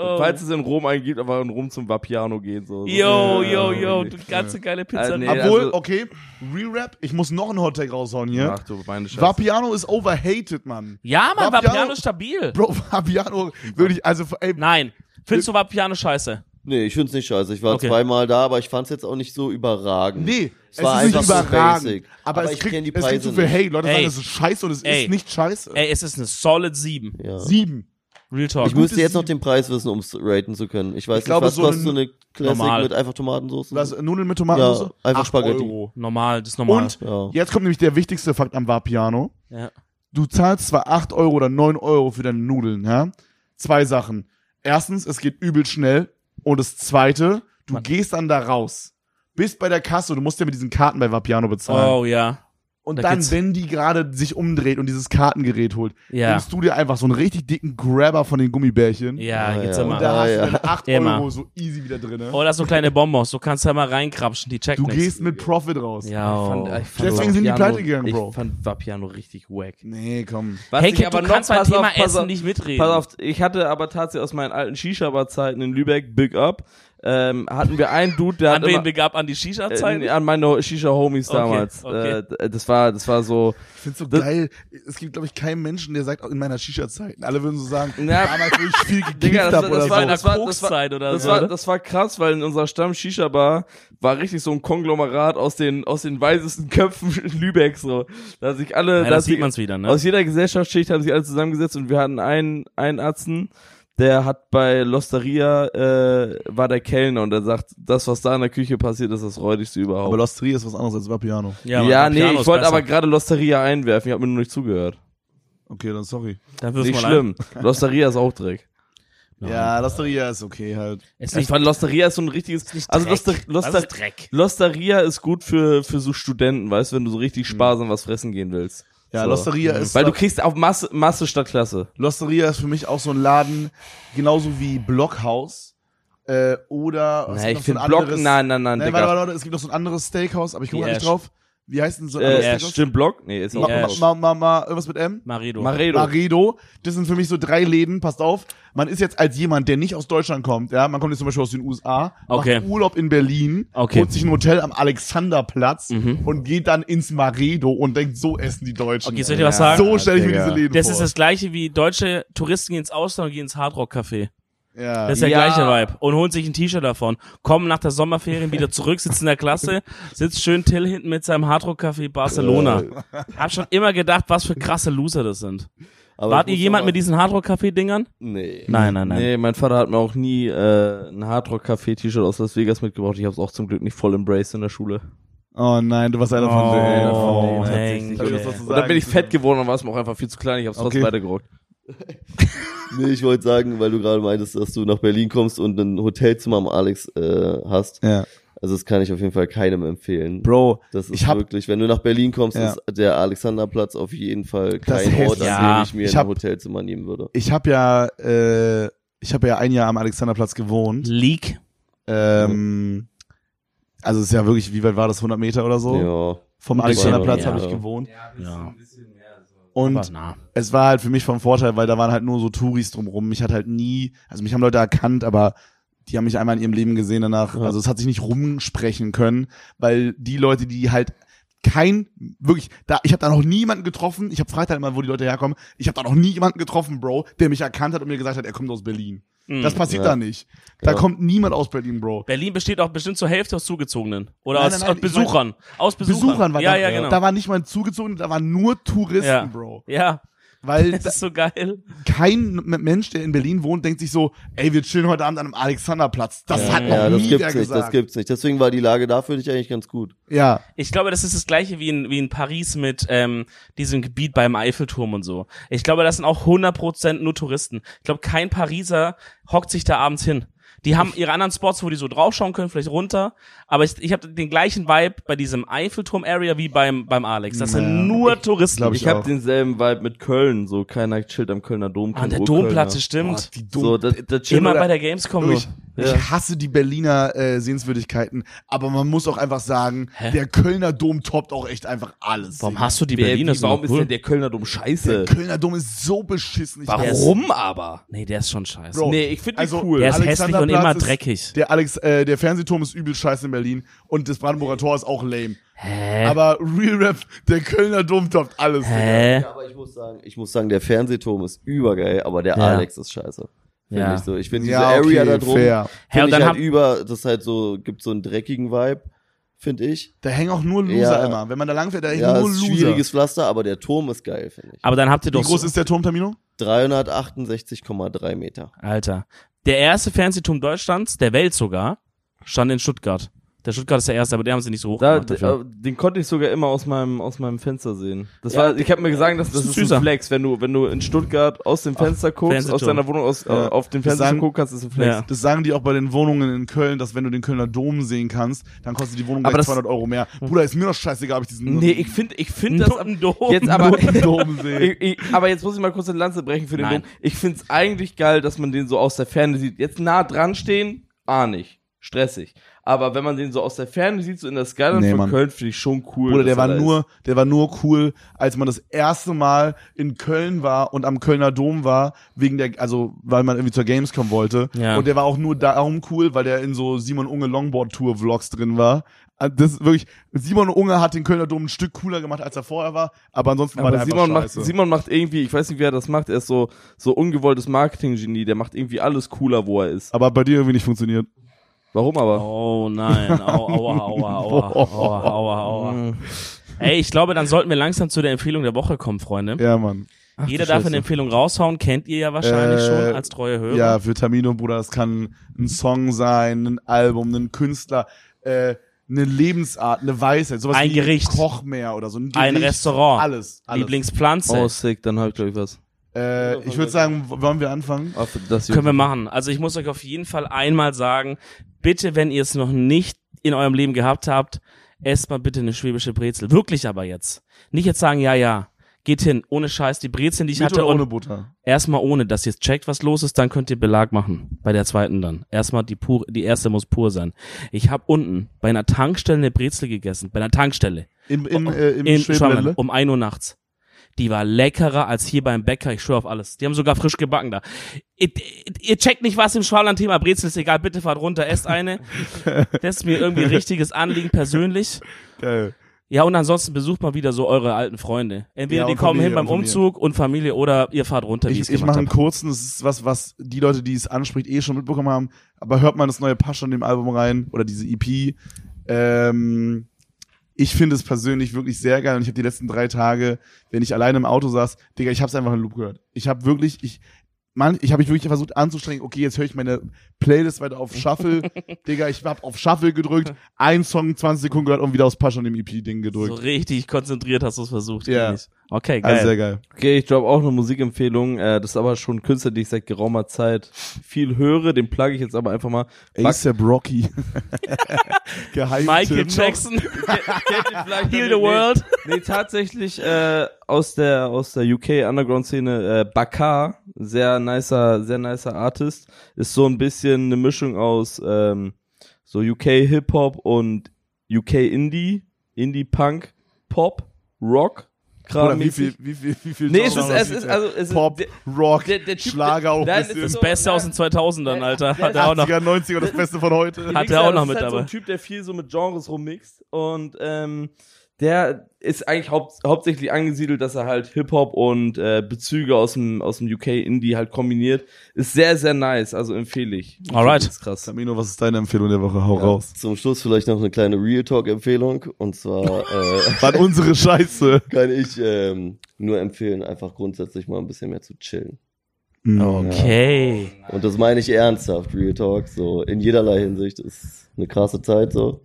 S2: Oh.
S3: Falls es in Rom eingibt, aber in Rom zum Vapiano gehen. So.
S2: Yo,
S1: Ja,
S2: yo, yo, du ganze geile Pizza.
S3: Äh, nee,
S1: Obwohl,
S3: also-
S1: okay, Re-Rap, ich muss noch einen Hottag raushauen hier.
S3: Ach du, meine Scheiße.
S1: Vapiano ist overhated, Mann.
S2: ja, Mann,
S1: Vapiano-
S2: Vapiano ist stabil.
S1: Bro, Vapiano, würde ich, also, ey,
S2: Nein. Findest du Vapiano scheiße?
S4: Nee, ich find's nicht scheiße. Ich war
S2: Okay.
S4: zweimal da, aber ich fand's jetzt auch nicht so überragend.
S1: nee, es,
S4: Es war
S1: ist nicht
S4: einfach so
S1: überragend.
S4: basic.
S1: aber,
S4: Aber
S1: es
S4: ich
S1: kriegt,
S4: die
S1: es kriegt so
S4: Preise
S1: viel Hey, Leute
S2: Ey.
S1: sagen, es ist scheiße und es
S2: Ey.
S1: ist nicht scheiße.
S2: Ey, es ist eine solid 7.
S4: Ja.
S1: Sieben.
S2: Real Talk.
S4: Ich müsste jetzt noch den Preis wissen, um es raten zu können. Ich weiß
S1: Ich glaube,
S4: nicht, was
S1: so
S4: kostet so eine Classic
S2: Normal.
S4: mit einfach Tomatensauce?
S1: Was, Nudeln mit Tomatensauce?
S4: Ja, einfach
S1: Acht
S4: Spaghetti.
S1: Euro.
S2: normal, das ist normal.
S1: Und
S4: Ja.
S1: jetzt kommt nämlich der wichtigste Fakt am Vapiano.
S2: ja.
S1: Du zahlst zwar 8 Euro oder 9 Euro für deine Nudeln, ja? Zwei Sachen. Erstens, es geht übel schnell. Und das zweite, du
S2: Mann.
S1: gehst dann da raus. Bist bei der Kasse, du musst ja mit diesen Karten bei Vapiano bezahlen.
S2: Oh ja.
S1: Und
S2: da
S1: dann,
S2: geht's-
S1: wenn die gerade sich umdreht und dieses Kartengerät holt,
S2: Ja.
S1: nimmst du dir einfach so einen richtig dicken Grabber von den Gummibärchen.
S2: Ja,
S4: Ah,
S2: gibt's
S4: ja.
S2: immer.
S1: Und da
S4: Ah,
S1: hast
S4: ja.
S1: du dann 8
S2: Immer.
S1: Euro so easy wieder drin.
S2: Oder so kleine Bonbons, du kannst da mal reinkrapschen, die checken
S1: Du gehst mit Profit raus.
S2: Ja.
S3: Ich fand- ich fand
S1: Deswegen sind die
S3: Vapiano-
S1: pleite gegangen, Bro.
S3: Ich fand Vapiano richtig wack.
S1: Nee, komm.
S3: Was
S2: Hey,
S3: ich aber
S2: du
S3: noch-
S2: kannst beim
S3: pass
S2: Thema
S3: auf, pass
S2: Essen
S3: auf,
S2: nicht mitreden.
S3: Pass auf, ich hatte aber tatsächlich aus meinen alten Shisha-Bar-Zeiten in Lübeck, Big Up, ähm, hatten wir einen Dude, der
S2: An
S3: hat
S2: wen begab? An die Shisha-Zeiten?
S3: äh, an meine Shisha-Homies
S2: Okay,
S3: damals.
S2: okay.
S3: Äh, d- das war, das war so,
S1: Ich find's so
S3: Das-
S1: geil. Es gibt, glaube ich, keinen Menschen, der sagt, auch in meiner Shisha-Zeit. Alle würden so sagen,
S3: Ja.
S1: damals, wo ich viel gekifft
S3: das-
S1: hab
S3: das
S1: oder
S3: war-
S1: so.
S3: das war- das war-
S2: Kokszeit oder
S3: das
S2: so.
S3: war, das war krass, weil in unserer Stamm-Shisha-Bar war richtig so ein Konglomerat aus den, aus den weisesten Köpfen Lübeck, so. Da sich alle,
S2: ja,
S3: da
S2: das sieht man's wieder, ne?
S3: Aus jeder Gesellschaftsschicht haben sich alle zusammengesetzt und wir hatten einen, einen Atzen, der hat bei Losteria, äh, war der Kellner und der sagt, das, was da in der Küche passiert, ist das räudigste überhaupt.
S1: Aber Losteria ist was anderes als Vapiano.
S3: ja,
S2: Mann,
S3: nee,
S2: Piano
S3: ich
S2: ist
S3: wollte aber gerade Losteria einwerfen, ich habe mir nur nicht zugehört.
S1: Okay, dann sorry.
S2: Dann wirf
S3: Nicht schlimm. Losteria ist auch Dreck.
S1: Ja, Losteria ist okay halt.
S2: Ist
S3: Ich
S2: nicht,
S3: fand Losteria ist so ein richtiges,
S2: nicht
S3: also
S2: Dreck.
S3: Loster, Loster,
S2: ist Dreck?
S3: Losteria ist gut für, für so Studenten, weißt du, wenn du so richtig sparsam was fressen gehen willst.
S1: Ja,
S3: So.
S1: Losteria ist,
S3: Weil du kriegst auf Masse, Masse statt Klasse.
S1: Losteria ist für mich auch so ein Laden, genauso wie Blockhaus. Äh, oder
S3: Nee, ich
S1: so
S3: finde
S1: ein
S3: Block,
S1: anderes-
S3: nein, nein, nein,
S1: Nein,
S3: Digga.
S1: warte, warte, es gibt noch so ein anderes Steakhouse, aber ich komme
S2: Die
S1: nicht drauf. Wie heißt denn so ein
S3: Äh, ja, stimmt, Block? Nee, ist auch
S2: Ja,
S3: anders.
S1: Ma, ma, ma, irgendwas mit M?
S2: Maredo.
S3: Maredo.
S1: Maredo. Das sind für mich so drei Läden, passt auf. Man ist jetzt als jemand, der nicht aus Deutschland kommt, ja, man kommt jetzt zum Beispiel aus den USA,
S2: Okay.
S1: macht Urlaub in Berlin,
S2: Okay.
S1: holt sich ein Hotel am Alexanderplatz
S2: Mhm.
S1: und geht dann ins Maredo und denkt, so essen die Deutschen.
S2: Okay, soll ich dir was sagen?
S1: so stelle ich mir diese Läden
S2: Das
S1: vor.
S2: ist das gleiche wie deutsche Touristen gehen ins Ausland und gehen ins Hardrock Café.
S1: Ja.
S2: Das ist der
S3: Ja.
S2: gleiche Vibe. Und holen sich ein T-Shirt davon. Kommen nach der Sommerferien wieder zurück, sitzen in der Klasse, sitzt schön Till hinten mit seinem Hardrock Café Barcelona. Hab schon immer gedacht, was für krasse Loser das sind.
S4: Aber
S2: Wart ihr jemand mit diesen Hardrock Café Dingern?
S4: Nee.
S2: Nein, nein, nein.
S3: Nee, mein Vater hat mir auch nie äh, ein Hardrock-Café-T-Shirt aus Las Vegas mitgebracht. Ich habe es auch zum Glück nicht voll embraced in der Schule.
S1: Oh nein, du warst einer von
S2: Oh,
S1: denen.
S2: oh,
S1: was zu
S3: Und dann bin ich fett geworden und war es mir auch einfach viel zu klein. Ich habe es trotzdem
S1: Okay.
S3: weitergerockt.
S4: Nee, ich wollte sagen, weil du gerade meintest, dass du nach Berlin kommst und ein Hotelzimmer am Alex äh, hast.
S1: Ja.
S4: Also das kann ich auf jeden Fall keinem empfehlen.
S1: Bro,
S4: Das ist
S1: ich hab-
S4: wirklich, wenn du nach Berlin kommst,
S1: Ja.
S4: ist der Alexanderplatz auf jeden Fall
S1: Das
S4: kein Ort, an
S2: Ja,
S4: dem ich mir
S1: ich
S4: ein
S1: hab-
S4: Hotelzimmer nehmen würde.
S1: ich habe ja, äh, ich habe ja ein Jahr am Alexanderplatz gewohnt.
S2: Leak.
S1: Ähm, also es ist ja wirklich, wie weit war das? 100 Meter oder so?
S4: Ja.
S1: Vom
S4: Ein bisschen,
S1: Alexanderplatz
S2: ja.
S1: habe ich gewohnt.
S2: Ja.
S1: Und
S2: Aber na.
S1: es war halt für mich vom Vorteil, weil da waren halt nur so Touris drumrum. Mich hat halt nie, also mich haben Leute erkannt, aber die haben mich einmal in ihrem Leben gesehen danach.
S4: Ja.
S1: Also es hat sich nicht rumsprechen können, weil die Leute, die halt kein, wirklich, da, ich habe da noch nie jemanden getroffen. Ich habe halt immer, wo die Leute herkommen. Ich habe da noch nie jemanden getroffen, Bro, der mich erkannt hat und mir gesagt hat, er kommt aus Berlin.
S2: Mhm.
S1: Das passiert
S4: Ja.
S1: da nicht. Da
S4: Ja.
S1: kommt niemand aus Berlin, Bro.
S2: Berlin besteht auch bestimmt zur Hälfte aus Zugezogenen. Oder
S1: Nein,
S2: aus,
S1: nein, nein,
S2: aus
S1: ich
S2: Besuchern. aus Besuchern.
S1: Besuchern war
S2: ja,
S1: da,
S2: ja, genau.
S1: da war nicht mal zugezogen, da waren nur Touristen,
S2: Ja.
S1: Bro.
S2: ja,
S1: Weil
S2: das ist so geil.
S1: kein Mensch, der in Berlin wohnt, denkt sich so, ey, wir chillen heute Abend an einem Alexanderplatz. Das
S4: ja,
S1: hat noch
S4: ja, das
S1: nie
S4: gibt's
S1: wer
S4: nicht,
S1: gesagt.
S4: das gibt's nicht. Deswegen war die Lage da für dich eigentlich ganz gut.
S1: ja,
S2: Ich glaube, das ist das gleiche wie in, wie in Paris mit ähm, diesem Gebiet beim Eiffelturm und so. Ich glaube, das sind auch 100% nur Touristen. Ich glaube, kein Pariser hockt sich da abends hin. Die haben ihre anderen Spots, wo die so draufschauen können, vielleicht runter. Aber ich, ich habe den gleichen Vibe bei diesem Eiffelturm-Area wie beim, beim Alex. Das sind nur Touristen.
S1: glaub
S3: Ich,
S1: Ich
S3: habe denselben Vibe mit Köln. So keiner chillt am Kölner Dom.
S2: An
S3: kein
S2: der. Domplatte, stimmt.
S1: die dumm.
S3: So, da, da chillen
S2: Immer bei der Gamescom.
S1: Wirklich, Ich hasse die Berliner äh, Sehenswürdigkeiten, aber man muss auch einfach sagen,
S2: Hä?
S1: der Kölner Dom toppt auch echt einfach alles.
S2: Warum hast du die Berliner
S3: wie, warum ist denn der Kölner Dom scheiße?
S1: Der Kölner Dom ist so beschissen. Ich
S3: Warum aber?
S2: Nee, der ist schon scheiße.
S1: Bro,
S3: Nee, ich finde
S1: also,
S3: cool.
S2: der ist hässlich und
S1: Alexanderplatz
S2: immer
S1: ist-
S2: dreckig.
S1: Der Alex, äh, der Fernsehturm ist übel scheiße in Berlin und das Brandenburger Tor ist auch lame.
S2: Hä?
S1: Aber Real Rap, der Kölner Dom toppt alles.
S2: Hä?
S4: Ja, aber ich muss sagen, ich muss sagen, der Fernsehturm ist übergeil, aber der
S2: Ja.
S4: Alex ist scheiße. Finde
S2: Ja.
S4: ich so. Ich finde diese
S1: Ja,
S4: Area
S1: okay,
S4: da drum,
S1: fair.
S2: Hä, und dann
S4: halt über, das ist halt so, gibt so einen dreckigen Vibe, finde ich.
S1: Da hängen auch nur Loser
S4: Ja.
S1: immer. Wenn man da langfährt, da hängen
S4: Ja,
S1: nur
S4: ist
S1: Loser.
S4: schwieriges Pflaster, aber der Turm ist geil, finde ich.
S2: Aber dann habt ihr
S1: Wie
S2: doch
S1: groß
S2: so,
S1: ist der Turm, Tamino?
S4: 368,3 Meter.
S2: Alter. Der erste Fernsehturm Deutschlands, der Welt sogar, stand in Stuttgart. Der Stuttgart ist der erste, aber den haben sie nicht so hoch
S3: Da,
S2: gemacht dafür.
S3: äh, den konnte ich sogar immer aus meinem aus meinem Fenster sehen. Das
S2: Ja,
S3: war, ich habe mir gesagt, dass das
S2: ist
S3: ist
S2: süßer.
S3: ein Flex, wenn du wenn du in Stuttgart aus dem Fenster guckst, aus deiner Wohnung aus
S1: Ja.
S3: äh, auf den
S1: Das
S3: Fenster gucken kannst, ist ein Flex.
S2: Ja.
S1: Das sagen die auch bei den Wohnungen in Köln, dass wenn du den Kölner Dom sehen kannst, dann kostet die Wohnung
S3: Aber
S1: gleich
S3: das-
S1: 200 Euro mehr. Bruder, ist mir doch scheißegal, ob ich diesen
S3: Nee, ich finde ich finde das
S2: ein Dom.
S3: jetzt aber
S1: Dom sehe.
S3: ich, ich, aber jetzt muss ich mal kurz eine Lanze brechen für den
S2: Nein.
S3: Dom. Ich find's eigentlich geil, dass man den so aus der Ferne sieht. Jetzt nah dran stehen, ah nicht. Stressig. Aber wenn man den so aus der Ferne sieht, so in der Skyline
S1: Nee,
S3: von
S1: Mann.
S3: Köln, finde ich schon cool.
S1: Bruder, der war nur, der war nur cool, als man das erste Mal in Köln war und am Kölner Dom war, wegen der, also, weil man irgendwie zur Gamescom wollte.
S2: Ja.
S1: Und der war auch nur darum cool, weil der in so Simon Unge Longboard Tour Vlogs drin war. Also Das ist wirklich, Simon Unge hat den Kölner Dom ein Stück cooler gemacht, als er vorher war, aber ansonsten war der
S3: Aber
S1: einfach
S3: Simon macht,
S1: scheiße.
S3: Simon macht irgendwie, ich weiß nicht, wie er das macht, er ist so, so ungewolltes Marketing-Genie, der macht irgendwie alles cooler, wo er ist.
S1: aber bei dir irgendwie nicht funktioniert.
S3: Warum aber?
S2: Oh nein, au, aua, aua, aua, aua, aua, aua. Ey, ich glaube, dann sollten wir langsam zu der Empfehlung der Woche kommen, Freunde.
S1: Ja, Mann.
S2: Jeder
S3: du
S2: darf
S3: Scheiße.
S2: eine Empfehlung raushauen, kennt ihr ja wahrscheinlich
S1: Äh,
S2: schon als treue Hörer.
S1: Ja, für Tamino, Bruder, das kann ein Song sein, ein Album, ein Künstler, äh, eine Lebensart, eine Weisheit, sowas
S2: Ein
S1: wie
S2: Gericht.
S1: Kochmeer oder so. Ein,
S2: Ein
S1: Gericht,
S2: Restaurant.
S1: Alles. alles.
S2: Lieblingspflanze.
S3: Oh, sick, dann hab ich gleich was.
S1: Äh, ich würde sagen, wollen wir anfangen?
S3: Das
S2: Können wir machen. Also ich muss euch auf jeden Fall einmal sagen, bitte, wenn ihr es noch nicht in eurem Leben gehabt habt, esst mal bitte eine schwäbische Brezel. Wirklich aber jetzt. Nicht jetzt sagen, ja, ja. Geht hin, ohne Scheiß, die Brezeln, die ich
S1: Mit
S2: hatte
S1: oder ohne
S2: und
S1: Butter?
S2: erstmal ohne, dass ihr jetzt checkt, was los ist, dann könnt ihr Belag machen. Bei der zweiten dann. Erstmal die pur, die erste muss pur sein. Ich habe unten bei einer Tankstelle eine Brezel gegessen, bei einer Tankstelle.
S1: In, in, äh, im
S2: in? Schwabenland, um 1 Uhr nachts. Die war leckerer als hier beim Bäcker, ich schwöre auf alles. Die haben sogar frisch gebacken da. Ihr, ihr checkt nicht, was im Schwabenland-Thema Brezel ist, egal, bitte fahrt runter, esst eine. Das ist mir irgendwie ein richtiges Anliegen persönlich.
S1: Geil.
S2: Ja, und ansonsten besucht mal wieder so eure alten Freunde. Entweder
S1: Ja,
S2: die kommen
S1: Familie,
S2: hin beim
S1: und.
S2: Umzug und Familie oder ihr fahrt runter,
S1: Ich, ich mache einen kurzen, das ist was, was die Leute, die es anspricht, eh schon mitbekommen haben. Aber hört man das neue Pascha in dem Album rein oder diese EP. Ähm, ich finde es persönlich wirklich sehr geil und ich habe die letzten drei Tage, wenn ich alleine im Auto saß, Digga, ich habe es einfach in Loop gehört. Ich habe wirklich, ich, man, ich habe mich wirklich versucht anzustrengen, okay, jetzt höre ich meine Playlist weiter auf Shuffle. Digga, ich habe auf Shuffle gedrückt, ein Song 20 Sekunden gehört und wieder aus Pascha und dem EP-Ding
S2: So
S1: gedrückt.
S2: richtig konzentriert hast du es versucht.
S1: Ja.
S2: kenn ich. Okay, geil.
S1: Also sehr geil.
S3: Okay, ich droppe auch eine Musikempfehlung. Äh, das ist aber schon ein Künstler, den ich seit geraumer Zeit viel höre. Den plugge ich jetzt aber einfach mal.
S1: ASAP Rocky. Geheim
S2: Michael Jackson, Heal the World.
S3: Nee, tatsächlich äh, aus der aus der UK Underground Szene äh, Bakar, sehr nicer, sehr nicer Artist, ist so ein bisschen eine Mischung aus ähm, so UK Hip Hop und UK Indie, Indie Punk, Pop, Rock.
S1: Oder wie
S3: Kram
S1: viel, wie viel, wie viel
S3: Nee, es ist,
S1: Genres
S3: es ist, also, es
S1: Pop,
S3: ist,
S1: Rock,
S3: der- der Typ,
S1: Schlager auch
S3: nein,
S1: bisschen.
S2: Das Beste aus den 2000ern, Alter. Hat er auch noch.
S1: 80er, 90er, das Beste von heute.
S2: Hat er auch noch
S3: das
S2: mit
S3: ist halt so
S2: dabei.
S3: ein Typ, der viel so mit Genres rummixt und ähm, der ist eigentlich haupt, hauptsächlich angesiedelt, dass er halt Hip-Hop und äh, Bezüge aus dem, aus dem UK-Indie halt kombiniert. Ist sehr, sehr nice, also empfehle ich. Ich
S2: Alright.
S3: das Ist krass.
S1: Samino, was ist deine Empfehlung der Woche? Hau raus.
S4: Zum Schluss vielleicht noch eine kleine Real Talk-Empfehlung. Und zwar äh,
S1: War unsere Scheiße.
S4: kann ich ähm, nur empfehlen, einfach grundsätzlich mal ein bisschen mehr zu chillen.
S2: Okay.
S4: Und das meine ich ernsthaft, Real Talk. So in jederlei Hinsicht ist eine krasse Zeit so.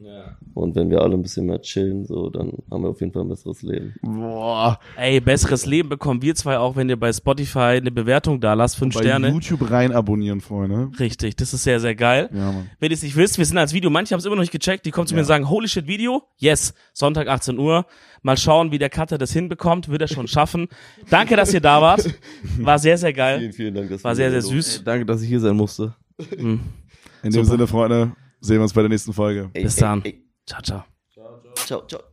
S4: Und wenn wir alle ein bisschen mehr chillen, so, dann haben wir auf jeden Fall ein besseres Leben.
S1: Boah.
S2: Ey, besseres Leben bekommen wir zwei auch, wenn ihr bei Spotify eine Bewertung da lasst, fünf
S1: Bei
S2: Sterne.
S1: YouTube rein abonnieren, Freunde.
S2: Richtig, das ist sehr, sehr geil.
S1: Ja, Mann.
S2: Wenn ihr es nicht wisst, wir sind als Video, manche haben es immer noch nicht gecheckt, die kommen zu mir und sagen, holy shit, Video? Yes, Sonntag 18 Uhr. Mal schauen, wie der Cutter das hinbekommt, wird er schon schaffen. Danke, dass ihr da wart. War sehr, sehr geil.
S4: Vielen, vielen Dank. dass
S2: War sehr, sehr
S4: hier
S2: süß.
S3: Danke, dass ich hier sein musste.
S2: Mhm.
S1: In dem Sinne, Freunde, sehen wir uns bei der nächsten Folge.
S2: Bis
S4: ey,
S2: dann.
S4: ey.
S2: Ciao, ciao.
S4: Ciao, ciao.